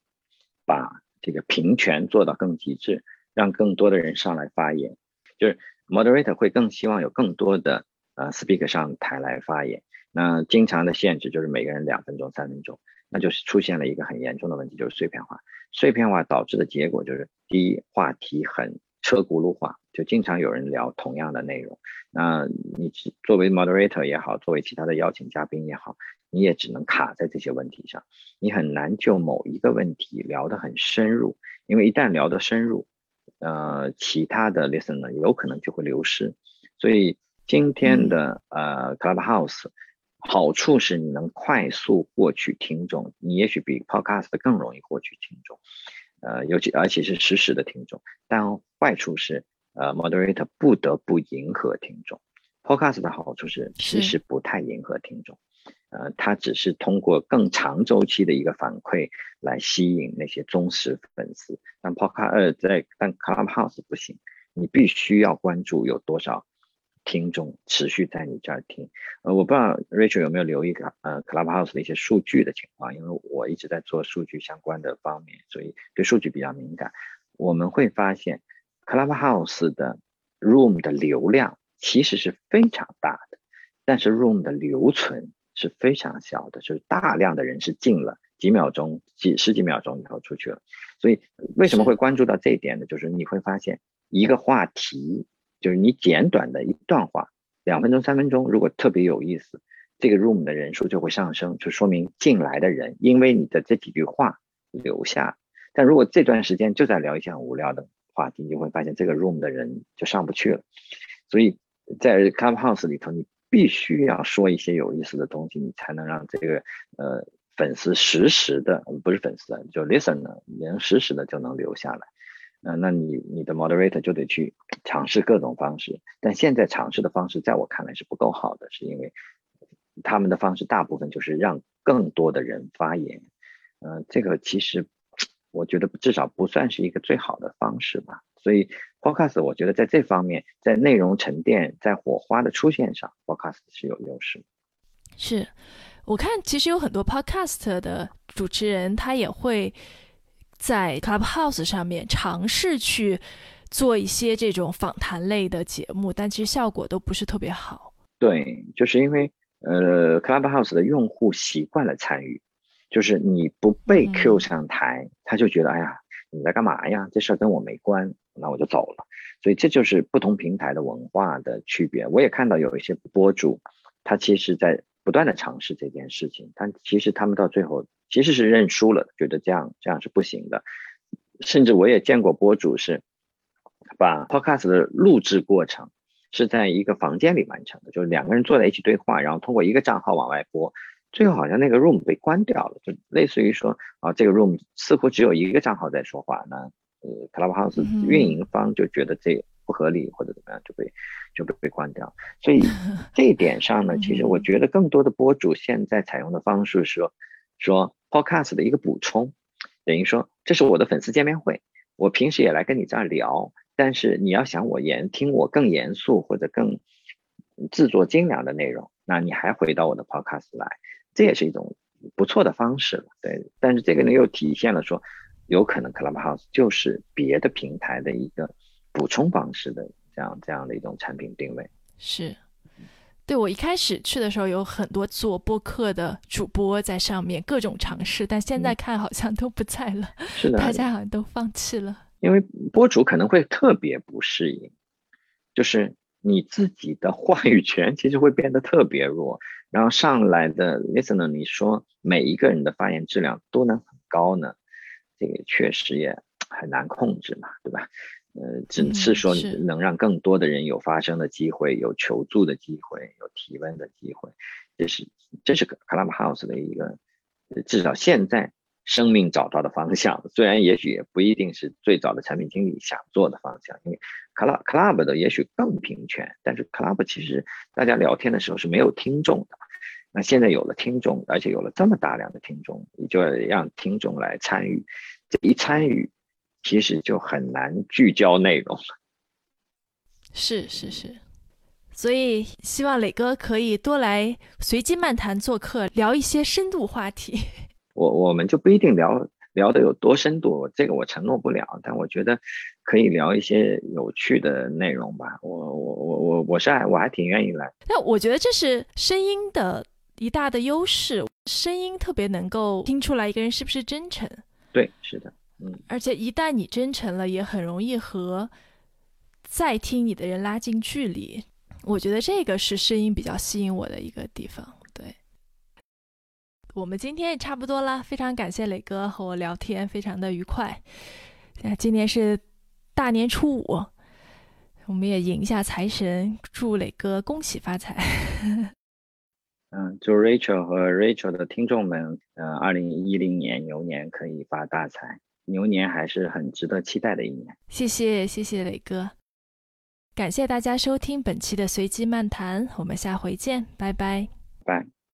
把这个平权做到更极致，让更多的人上来发言。就是 Moderator 会更希望有更多的呃 Speaker 上台来发言。那经常的限制就是每个人两分钟、三分钟，那就是出现了一个很严重的问题，就是碎片化。碎片化导致的结果就是，第一，话题很车轱辘话，就经常有人聊同样的内容。那你作为 moderator 也好，作为其他的邀请嘉宾也好，你也只能卡在这些问题上，你很难就某一个问题聊得很深入，因为一旦聊得深入，呃，其他的 listener 有可能就会流失。所以今天的呃 Clubhouse。好处是你能快速获取听众，你也许比 Podcast 更容易获取听众，呃，尤其而且是实时的听众。但坏处是，呃，Moderator 不得不迎合听众。Podcast 的好处是其实不太迎合听众，呃，它只是通过更长周期的一个反馈来吸引那些忠实粉丝。但 Podcast 呃在但 Clubhouse 不行，你必须要关注有多少。听众持续在你这儿听，呃，我不知道 Rachel 有没有留意个呃 Clubhouse 的一些数据的情况，因为我一直在做数据相关的方面，所以对数据比较敏感。我们会发现 Clubhouse 的 Room 的流量其实是非常大的，但是 Room 的留存是非常小的，就是大量的人是进了几秒钟、几十几秒钟以后出去了。所以为什么会关注到这一点呢？就是你会发现一个话题。就是你简短的一段话，两分钟、三分钟，如果特别有意思，这个 room 的人数就会上升，就说明进来的人因为你的这几句话留下。但如果这段时间就在聊一些很无聊的话题，你就会发现这个 room 的人就上不去了。所以在 Clubhouse 里头，你必须要说一些有意思的东西，你才能让这个呃粉丝实时的，不是粉丝，就 listener 能实时的就能留下来。嗯，那你你的 moderator 就得去尝试各种方式，但现在尝试的方式在我看来是不够好的，是因为他们的方式大部分就是让更多的人发言，嗯，这个其实我觉得至少不算是一个最好的方式吧。所以 podcast 我觉得在这方面，在内容沉淀、在火花的出现上，podcast 是有优势。是我看其实有很多 podcast 的主持人，他也会在 Clubhouse 上面尝试去做一些这种访谈类的节目，但其实效果都不是特别好。对，就是因为呃，Clubhouse 的用户习惯了参与，就是你不被 Q 上台，他就觉得哎呀，你在干嘛呀？这事儿跟我没关，那我就走了。所以这就是不同平台的文化的区别。我也看到有一些博主，他其实在。不断的尝试这件事情，但其实他们到最后其实是认输了，觉得这样这样是不行的。甚至我也见过博主是把 podcast 的录制过程是在一个房间里完成的，就是两个人坐在一起对话，然后通过一个账号往外播，最后好像那个 room 被关掉了，就类似于说啊，这个 room 似乎只有一个账号在说话那。呃，Clubhouse 运营方就觉得这。不合理或者怎么样就被就被被关掉，所以 这一点上呢，其实我觉得更多的博主现在采用的方式是说说 podcast 的一个补充，等于说这是我的粉丝见面会，我平时也来跟你这儿聊，但是你要想我严听我更严肃或者更制作精良的内容，那你还回到我的 podcast 来，这也是一种不错的方式了，对。但是这个呢又体现了说，有可能 Clubhouse 就是别的平台的一个。补充方式的这样这样的一种产品定位是，对我一开始去的时候有很多做播客的主播在上面各种尝试，但现在看好像都不在了，是的，大家好像都放弃了。因为播主可能会特别不适应，就是你自己的话语权其实会变得特别弱，然后上来的 listener 你说每一个人的发言质量都能很高呢，这个确实也很难控制嘛，对吧？呃，只是说能让更多的人有发声的机会，有求助的机会，有提问的机会，这是这是 Clubhouse 的一个至少现在生命找到的方向。虽然也许也不一定是最早的产品经理想做的方向，因为 Club Club 的也许更平权，但是 Club 其实大家聊天的时候是没有听众的。那现在有了听众，而且有了这么大量的听众，你就要让听众来参与，这一参与。其实就很难聚焦内容是是是，所以希望磊哥可以多来随机漫谈做客，聊一些深度话题。我我们就不一定聊聊的有多深度，这个我承诺不了，但我觉得可以聊一些有趣的内容吧。我我我我我是还我还挺愿意来。那我觉得这是声音的一大的优势，声音特别能够听出来一个人是不是真诚。对，是的。而且一旦你真诚了，也很容易和在听你的人拉近距离。我觉得这个是声音比较吸引我的一个地方。对，我们今天也差不多了，非常感谢磊哥和我聊天，非常的愉快。那今天是大年初五，我们也迎一下财神，祝磊哥恭喜发财。嗯，祝 Rachel 和 Rachel 的听众们，呃，二零一零年牛年可以发大财。牛年还是很值得期待的一年。谢谢，谢谢磊哥，感谢大家收听本期的随机漫谈，我们下回见，拜拜，拜。